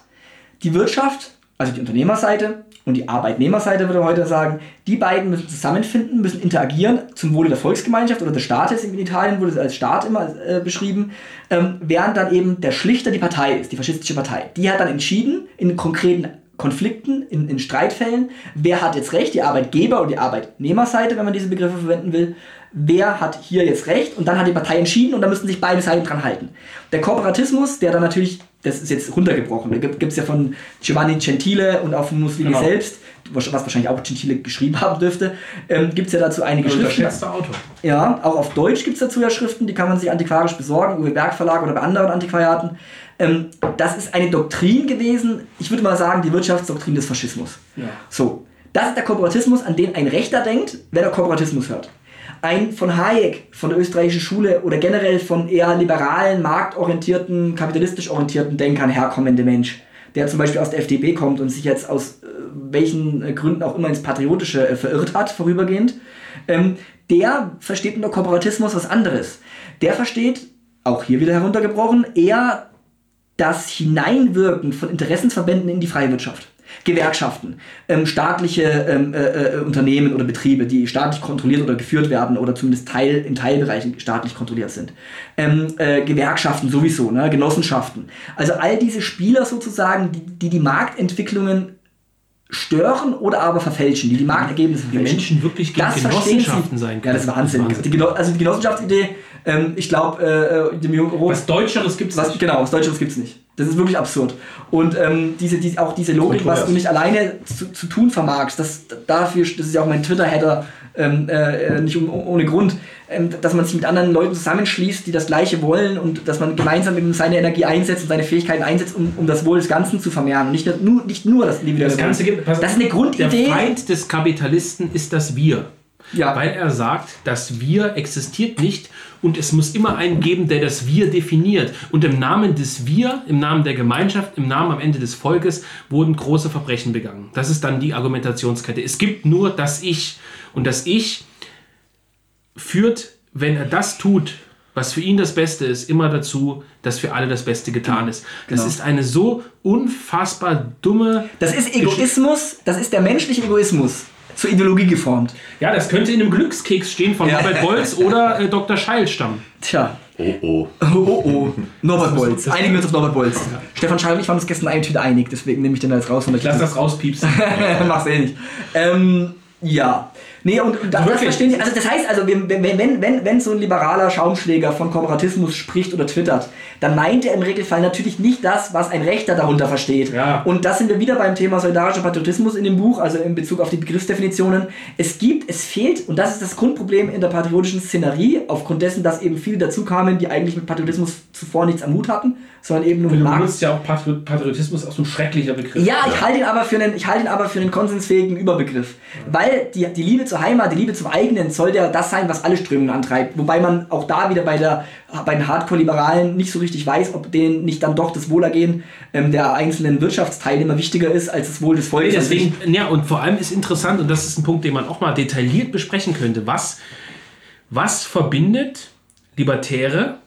die Wirtschaft, also die Unternehmerseite und die Arbeitnehmerseite, würde heute sagen, die beiden müssen zusammenfinden, müssen interagieren zum Wohle der Volksgemeinschaft oder des Staates. In Italien wurde es als Staat immer äh, beschrieben, ähm, während dann eben der Schlichter die Partei ist, die faschistische Partei. Die hat dann entschieden, in konkreten Konflikten, in, in Streitfällen. Wer hat jetzt recht? Die Arbeitgeber- und die Arbeitnehmerseite, wenn man diese Begriffe verwenden will. Wer hat hier jetzt recht? Und dann hat die Partei entschieden und da müssen sich beide Seiten dran halten. Der Kooperatismus, der dann natürlich, das ist jetzt runtergebrochen, da gibt es ja von Giovanni Gentile und auch von Mussolini Genau. selbst, was wahrscheinlich auch Gentile geschrieben haben dürfte, ähm, gibt es ja dazu einige Also Schriften. Autor. Ja, auch auf Deutsch gibt es dazu ja Schriften, die kann man sich antiquarisch besorgen, Uwe Berg Verlag oder bei anderen Antiquariaten. Ähm, das ist eine Doktrin gewesen, ich würde mal sagen, die Wirtschaftsdoktrin des Faschismus. Ja. So, das ist der Kooperatismus, an den ein Rechter denkt, wenn er Kooperatismus hört. Ein von Hayek, von der österreichischen Schule oder generell von eher liberalen, marktorientierten, kapitalistisch orientierten Denkern herkommende Mensch, der zum Beispiel aus der FDP kommt und sich jetzt aus äh, welchen äh, Gründen auch immer ins Patriotische äh, verirrt hat, vorübergehend, ähm, der versteht unter Kooperatismus was anderes. Der versteht, auch hier wieder heruntergebrochen, eher das Hineinwirken von Interessensverbänden in die freie Wirtschaft. Gewerkschaften, ähm, staatliche ähm, äh, äh, Unternehmen oder Betriebe, die staatlich kontrolliert oder geführt werden oder zumindest Teil, in Teilbereichen staatlich kontrolliert sind. Ähm, äh, Gewerkschaften sowieso, ne? Genossenschaften. Also all diese Spieler sozusagen, die die, die Marktentwicklungen stören oder aber verfälschen, die die Marktergebnisse Die verfälschen. Menschen wirklich gegen Das Genossenschaften sein Ja, das ist können. Wahnsinn. Das ist Die Geno also die Genossenschaftsidee, ähm, ich glaube, äh, dem Jungen Was Deutscheres gibt es nicht. genau, was Deutscheres gibt es nicht. Das ist wirklich absurd. Und ähm, diese, diese, auch diese Logik, was du nicht alleine zu, zu tun vermagst, das, dafür, das ist ja auch mein Twitter-Header, ähm, äh, nicht um, ohne Grund, ähm, dass man sich mit anderen Leuten zusammenschließt, die das Gleiche wollen und dass man gemeinsam eben seine Energie einsetzt und seine Fähigkeiten einsetzt, um, um das Wohl des Ganzen zu vermehren. Und nicht nur, nicht nur das Liebe Das Ganze gibt, Das ist eine Grundidee. Der Feind des Kapitalisten ist das Wir. Ja. Weil er sagt, das Wir existiert nicht und es muss immer einen geben, der das Wir definiert. Und im Namen des Wir, im Namen der Gemeinschaft, im Namen am Ende des Volkes wurden große Verbrechen begangen. Das ist dann die Argumentationskette. Es gibt nur das Ich. Und das Ich führt, wenn er das tut, was für ihn das Beste ist, immer dazu, dass für alle das Beste getan ist. Das Genau. ist eine so unfassbar dumme Das ist Egoismus, das ist der menschliche Egoismus zur Ideologie geformt. Ja, das könnte in einem Glückskeks stehen von Ja. Norbert Bolz oder äh, Dr. Scheil stammen. Tja. Oh oh. Oh, oh, oh. Norbert Bolz. Einigen wir uns auf Norbert Bolz. Stefan Schall und ich waren uns gestern einen Tweet einig, deswegen nehme ich den da jetzt raus. Von der Lass das rauspiepsen. Mach's eh nicht. Ähm, ja. Nee, und da, das verstehen die. Also das heißt also, wenn, wenn, wenn, so ein liberaler Schaumschläger von Kooperatismus spricht oder twittert, dann meint er im Regelfall natürlich nicht das, was ein Rechter darunter versteht. Ja. Und da sind wir wieder beim Thema solidarischer Patriotismus in dem Buch, also in Bezug auf die Begriffsdefinitionen. Es gibt, es fehlt, und das ist das Grundproblem in der patriotischen Szenerie, aufgrund dessen, dass eben viele dazu kamen, die eigentlich mit Patriotismus zuvor nichts am Hut hatten, sondern eben nur mit Du Marx benutzt ja auch Patri- Patriotismus als so ein schrecklicher Begriff. ja, ich halte ihn aber für einen, ich halte ihn aber für einen konsensfähigen Überbegriff. Weil die, die Liebe zur Heimat, die Liebe zum eigenen soll ja das sein, was alle Strömungen antreibt. Wobei man auch da wieder bei, der, bei den Hardcore-Liberalen nicht so richtig weiß, ob denen nicht dann doch das Wohlergehen ähm, der einzelnen Wirtschaftsteilnehmer wichtiger ist als das Wohl des Nee, Volkes. sich. deswegen, ja, und vor allem ist interessant, und das ist ein Punkt, den man auch mal detailliert besprechen könnte, was, was verbindet Libertäre,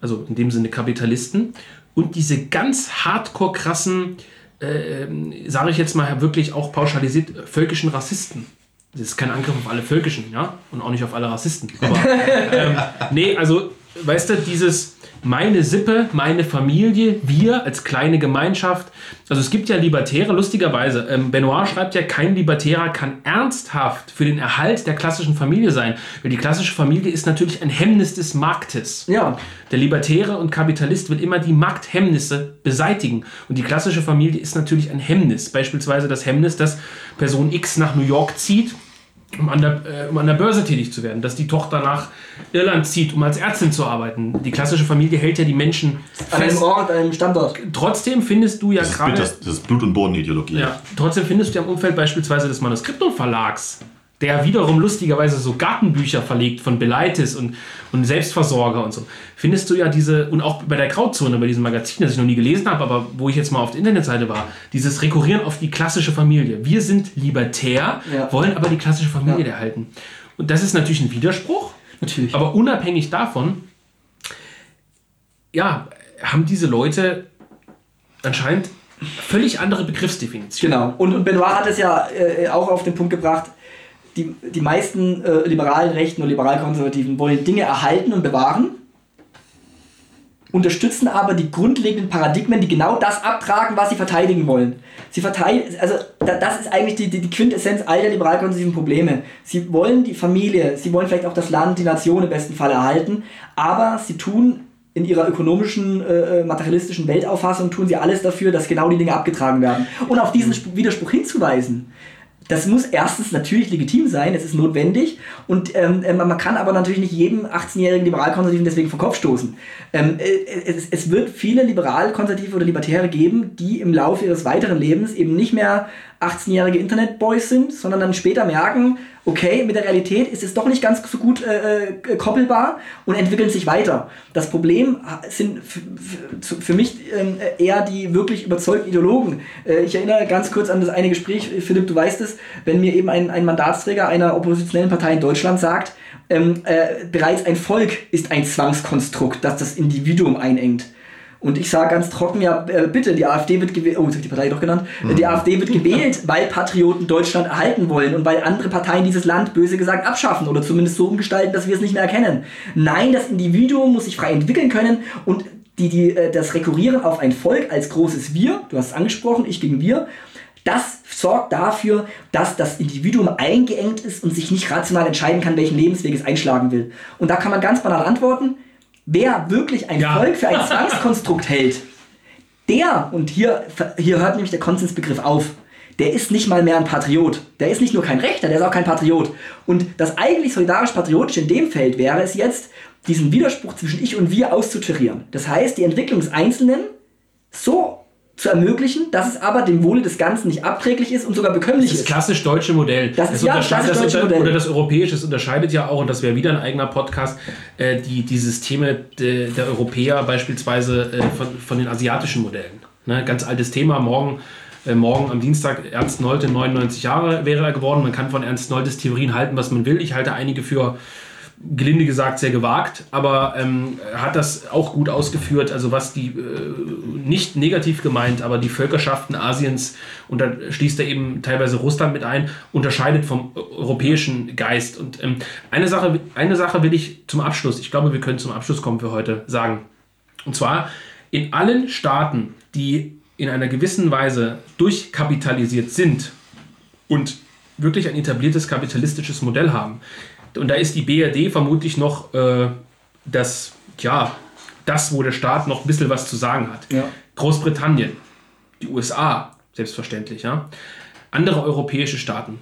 also in dem Sinne Kapitalisten, und diese ganz hardcore krassen, äh, sage ich jetzt mal wirklich auch pauschalisiert, völkischen Rassisten. Das ist kein Angriff auf alle Völkischen, ja, und auch nicht auf alle Rassisten. Aber, ähm, nee, also, weißt du, dieses meine Sippe, meine Familie, wir als kleine Gemeinschaft. Also es gibt ja Libertäre, lustigerweise, ähm, Benoit schreibt ja, kein Libertärer kann ernsthaft für den Erhalt der klassischen Familie sein. Weil die klassische Familie ist natürlich ein Hemmnis des Marktes. Ja. Der Libertäre und Kapitalist will immer die Markthemmnisse beseitigen. Und die klassische Familie ist natürlich ein Hemmnis. Beispielsweise das Hemmnis, dass Person X nach New York zieht, um an, der, äh, um an der Börse tätig zu werden. Dass die Tochter nach Irland zieht, um als Ärztin zu arbeiten. Die klassische Familie hält ja die Menschen An einem. Ort, an einem Standort. Trotzdem findest du ja gerade... das, das ist Blut- und Bodenideologie. Ja, trotzdem findest du ja im Umfeld beispielsweise des Manuskriptum Verlags, der wiederum lustigerweise so Gartenbücher verlegt von Beleitis und, und Selbstversorger und so, findest du ja diese, und auch bei der Grauzone, bei diesem Magazin, das ich noch nie gelesen habe, aber wo ich jetzt mal auf der Internetseite war, dieses Rekurrieren auf die klassische Familie. Wir sind libertär, Ja. wollen aber die klassische Familie Ja. erhalten. Und das ist natürlich ein Widerspruch, Natürlich. aber unabhängig davon, ja, haben diese Leute anscheinend völlig andere Begriffsdefinitionen. Genau. Und, und Benoit hat es ja äh, auch auf den Punkt gebracht, die, die meisten äh, liberalen Rechten und liberal-konservativen wollen Dinge erhalten und bewahren unterstützen aber die grundlegenden Paradigmen, die genau das abtragen, was sie verteidigen wollen. Sie verteidigen, also das ist eigentlich die, die, die Quintessenz all der liberal-konservativen Probleme. Sie wollen die Familie, sie wollen vielleicht auch das Land, die Nation im besten Fall erhalten, aber sie tun in ihrer ökonomischen, äh, äh materialistischen Weltauffassung tun sie alles dafür, dass genau die Dinge abgetragen werden. Und auf diesen Widerspruch hinzuweisen, das muss erstens natürlich legitim sein, es ist notwendig und ähm, äh, man kann aber natürlich nicht jedem 18-jährigen Liberalkonservativen deswegen vor Kopf stoßen. Ähm, äh, es, es, wird viele Liberalkonservative oder Libertäre geben, die im Laufe ihres weiteren Lebens eben nicht mehr 18-jährige Internetboys sind, sondern dann später merken, okay, mit der Realität ist es doch nicht ganz so gut äh, äh koppelbar und entwickeln sich weiter. Das Problem sind für mich äh, eher die wirklich überzeugten Ideologen. Äh, ich erinnere ganz kurz an das eine Gespräch, Philipp, du weißt es, wenn mir eben ein, ein Mandatsträger einer oppositionellen Partei in Deutschland sagt, ähm, äh, bereits ein Volk ist ein Zwangskonstrukt, das das Individuum einengt. Und ich sage ganz trocken, ja, äh, bitte, die AfD wird gewählt, oh, jetzt habe die Partei doch genannt, mhm. die AfD wird gewählt, weil Patrioten Deutschland erhalten wollen und weil andere Parteien dieses Land böse gesagt abschaffen oder zumindest so umgestalten, dass wir es nicht mehr erkennen. Nein, das Individuum muss sich frei entwickeln können und die, die, äh, das Rekurrieren auf ein Volk als großes Wir, du hast es angesprochen, ich gegen Wir, das sorgt dafür, dass das Individuum eingeengt ist und sich nicht rational entscheiden kann, welchen Lebensweg es einschlagen will. Und da kann man ganz banal antworten, wer wirklich ein ja. Volk für ein Zwangskonstrukt hält, der, und hier, hier hört nämlich der Konsensbegriff auf, der ist nicht mal mehr ein Patriot. Der ist nicht nur kein Rechter, der ist auch kein Patriot. Und das eigentlich solidarisch-patriotische in dem Feld wäre es jetzt, diesen Widerspruch zwischen ich und wir auszutarieren. Das heißt, die Entwicklung des Einzelnen so zu ermöglichen, dass es aber dem Wohle des Ganzen nicht abträglich ist und sogar bekömmlich ist. Das klassisch deutsche Modell. Das ist ja das klassisch deutsche Modell. Oder das europäische, das unterscheidet ja auch, und das wäre wieder ein eigener Podcast, äh, die, die Systeme de, der Europäer beispielsweise äh, von, von den asiatischen Modellen. Ne? Ganz altes Thema, morgen äh, morgen am Dienstag Ernst Nolte 99 Jahre wäre er geworden. Man kann von Ernst Noltes Theorien halten, was man will. Ich halte einige für gelinde gesagt sehr gewagt, aber ähm, hat das auch gut ausgeführt, also was die, äh, nicht negativ gemeint, aber die Völkerschaften Asiens, und da schließt er eben teilweise Russland mit ein, unterscheidet vom europäischen Geist. Und ähm, eine, Sache, eine Sache will ich zum Abschluss, ich glaube, wir können zum Abschluss kommen für heute, sagen. Und zwar in allen Staaten, die in einer gewissen Weise durchkapitalisiert sind und wirklich ein etabliertes kapitalistisches Modell haben, und da ist die BRD vermutlich noch äh, das, ja, das, wo der Staat noch ein bisschen was zu sagen hat. Ja. Großbritannien, die USA, selbstverständlich, ja. Andere europäische Staaten.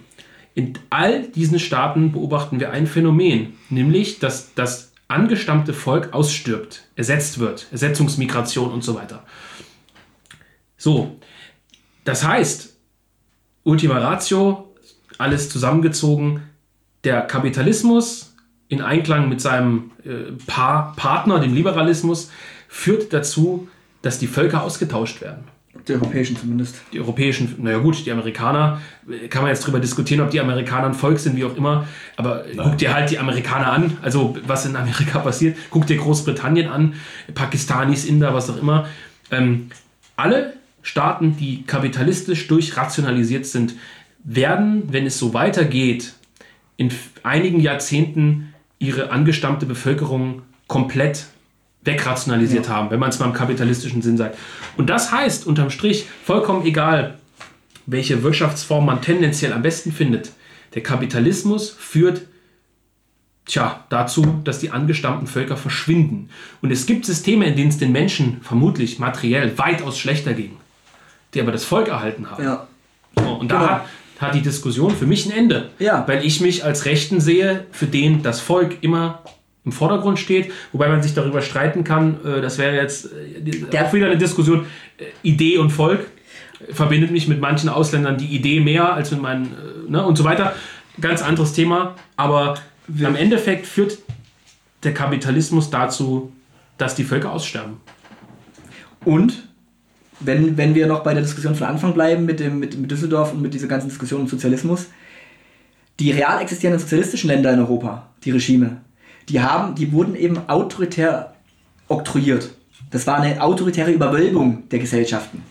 In all diesen Staaten beobachten wir ein Phänomen, nämlich, dass das angestammte Volk ausstirbt, ersetzt wird, Ersetzungsmigration und so weiter. So, das heißt, Ultima Ratio, alles zusammengezogen, der Kapitalismus in Einklang mit seinem äh, pa Partner, dem Liberalismus, führt dazu, dass die Völker ausgetauscht werden. Die europäischen zumindest. Die europäischen, naja gut, die Amerikaner, äh, kann man jetzt darüber diskutieren, ob die Amerikaner ein Volk sind, wie auch immer, aber Nein. guck dir halt die Amerikaner an, also was in Amerika passiert, guck dir Großbritannien an, Pakistanis, Inder, was auch immer. Ähm, alle Staaten, die kapitalistisch durchrationalisiert sind, werden, wenn es so weitergeht, in einigen Jahrzehnten ihre angestammte Bevölkerung komplett wegrationalisiert ja. haben, wenn man es mal im kapitalistischen Sinn sagt. Und das heißt unterm Strich vollkommen egal, welche Wirtschaftsform man tendenziell am besten findet. Der Kapitalismus führt tja, dazu, dass die angestammten Völker verschwinden. Und es gibt Systeme, in denen es den Menschen vermutlich materiell weitaus schlechter ging, die aber das Volk erhalten haben. Ja. So, und da, genau. hat, hat die Diskussion für mich ein Ende. Ja. Weil ich mich als Rechten sehe, für den das Volk immer im Vordergrund steht, wobei man sich darüber streiten kann, äh, das wäre jetzt äh, auch wieder eine Diskussion, äh, Idee und Volk verbindet mich mit manchen Ausländern die Idee mehr als mit meinen, ne, und so weiter. Ganz anderes Thema, aber am Endeffekt führt der Kapitalismus dazu, dass die Völker aussterben. Und wenn, wenn wir noch bei der Diskussion von Anfang bleiben mit, dem, mit, mit Düsseldorf und mit dieser ganzen Diskussion um Sozialismus, die real existierenden sozialistischen Länder in Europa, die Regime, die, haben, die wurden eben autoritär oktroyiert. Das war eine autoritäre Überwölbung der Gesellschaften.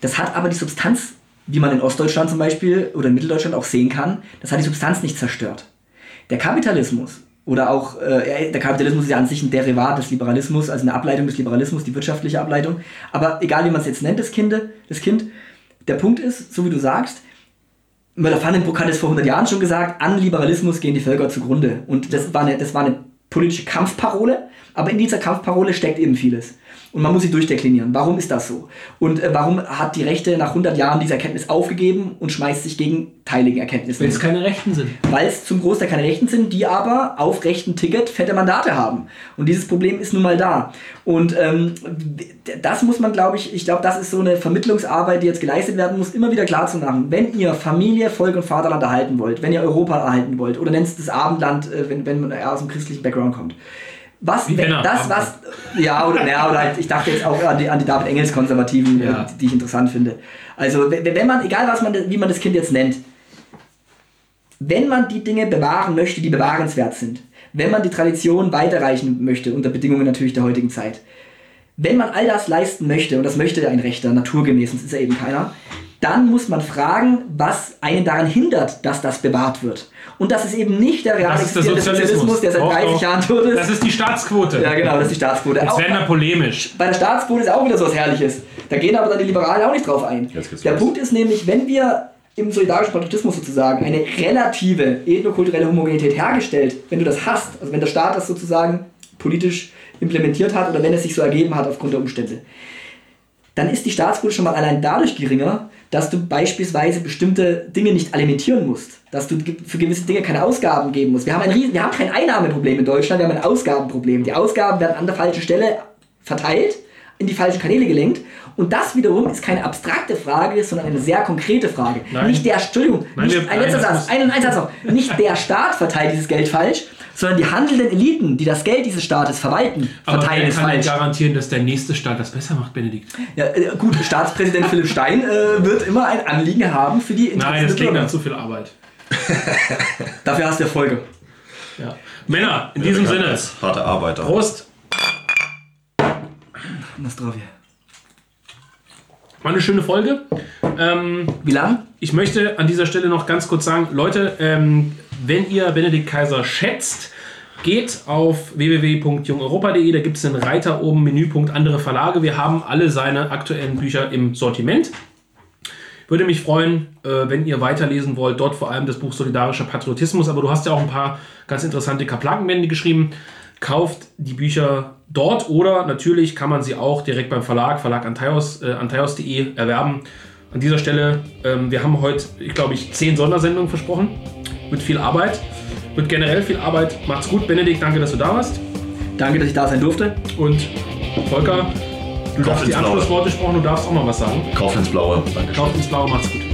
Das hat aber die Substanz, wie man in Ostdeutschland zum Beispiel oder in Mitteldeutschland auch sehen kann, das hat die Substanz nicht zerstört. Der Kapitalismus Oder auch, äh, der Kapitalismus ist ja an sich ein Derivat des Liberalismus, also eine Ableitung des Liberalismus, die wirtschaftliche Ableitung. Aber egal wie man es jetzt nennt, das kind, das kind, der Punkt ist, so wie du sagst, Möller-Vandenbruck hat es vor 100 Jahren schon gesagt, an Liberalismus gehen die Völker zugrunde. Und das war eine, das war eine politische Kampfparole, aber in dieser Kampfparole steckt eben vieles. Und man muss sie durchdeklinieren. Warum ist das so? Und äh, warum hat die Rechte nach 100 Jahren diese Erkenntnis aufgegeben und schmeißt sich gegen teilige Erkenntnisse? Weil es keine Rechten sind. Weil es zum Großteil keine Rechten sind, die aber auf rechten Ticket fette Mandate haben. Und dieses Problem ist nun mal da. Und ähm, das muss man, glaube ich, ich glaube, das ist so eine Vermittlungsarbeit, die jetzt geleistet werden muss, immer wieder klar zu machen. Wenn ihr Familie, Volk und Vaterland erhalten wollt, wenn ihr Europa erhalten wollt, oder nennt es das Abendland, äh, wenn, wenn man aus dem christlichen Background kommt, was, wenn, das, was, ja, oder, ja, oder halt, ich dachte jetzt auch an die, an die David Engels Konservativen, Ja. die ich interessant finde. Also, wenn wenn man, egal was man, wie man das Kind jetzt nennt, wenn man die Dinge bewahren möchte, die bewahrenswert sind, wenn man die Tradition weiterreichen möchte, unter Bedingungen natürlich der heutigen Zeit, wenn man all das leisten möchte, und das möchte ein Rechter, naturgemäß, sonst ist er eben keiner, dann muss man fragen, was einen daran hindert, dass das bewahrt wird. Und das ist eben nicht der real existierende Sozialismus. der seit Doch, 30 doch. Jahren tot ist. Das ist die Staatsquote. Ja, genau, das ist die Staatsquote. Jetzt Auch- werden wir polemisch. bei der Staatsquote ist auch wieder so was Herrliches. Da gehen aber dann die Liberalen auch nicht drauf ein. Der los. Punkt ist nämlich, wenn wir im solidarischen Patriotismus sozusagen eine relative ethnokulturelle Homogenität hergestellt, wenn du das hast, also wenn der Staat das sozusagen politisch implementiert hat oder wenn es sich so ergeben hat aufgrund der Umstände, dann ist die Staatsquote schon mal allein dadurch geringer, dass du beispielsweise bestimmte Dinge nicht alimentieren musst, dass du für gewisse Dinge keine Ausgaben geben musst. Wir haben, ein riesen, wir haben kein Einnahmeproblem in Deutschland, wir haben ein Ausgabenproblem. Die Ausgaben werden an der falschen Stelle verteilt, in die falschen Kanäle gelenkt und das wiederum ist keine abstrakte Frage, sondern eine sehr konkrete Frage. Nein. Nicht der, Entschuldigung, Nein, nicht, wir- ein letzter nein, Satz, einen, einen Satz noch. Nicht der Staat verteilt dieses Geld falsch, sondern die handelnden Eliten, die das Geld dieses Staates verwalten, verteilen es kann denn falsch. garantieren, dass der nächste Staat das besser macht, Benedikt? Ja, äh, gut, Staatspräsident Philipp Stein äh, wird immer ein Anliegen haben für die Nein, Interessen das der klingt nach zu viel Arbeit. Dafür hast du Erfolge. Ja. Männer, in diesem Bekannt Sinne, Harte Arbeiter. Prost. Nastrovje. War eine schöne Folge. Ähm, Wie lang? ich möchte an dieser Stelle noch ganz kurz sagen, Leute, ähm, wenn ihr Benedikt Kaiser schätzt, geht auf www.jungeuropa.de, da gibt es einen Reiter oben, Menüpunkt andere Verlage. Wir haben alle seine aktuellen Bücher im Sortiment. Würde mich freuen, äh, wenn ihr weiterlesen wollt, dort vor allem das Buch Solidarischer Patriotismus, aber du hast ja auch ein paar ganz interessante Kaplakenbände geschrieben. Kauft die Bücher dort oder natürlich kann man sie auch direkt beim Verlag, Verlag Antaios, äh, erwerben. An dieser Stelle, ähm, wir haben heute, ich glaube ich, zehn Sondersendungen versprochen. Mit viel Arbeit. Mit generell viel Arbeit. Macht's gut, Benedikt, danke, dass du da warst. Danke, dass ich da sein durfte. Und Volker, du darfst die. Anschlussworte sprechen, du darfst auch mal was sagen. Kauf ins Blaue. Dankeschön. Kauft ins Blaue, macht's gut.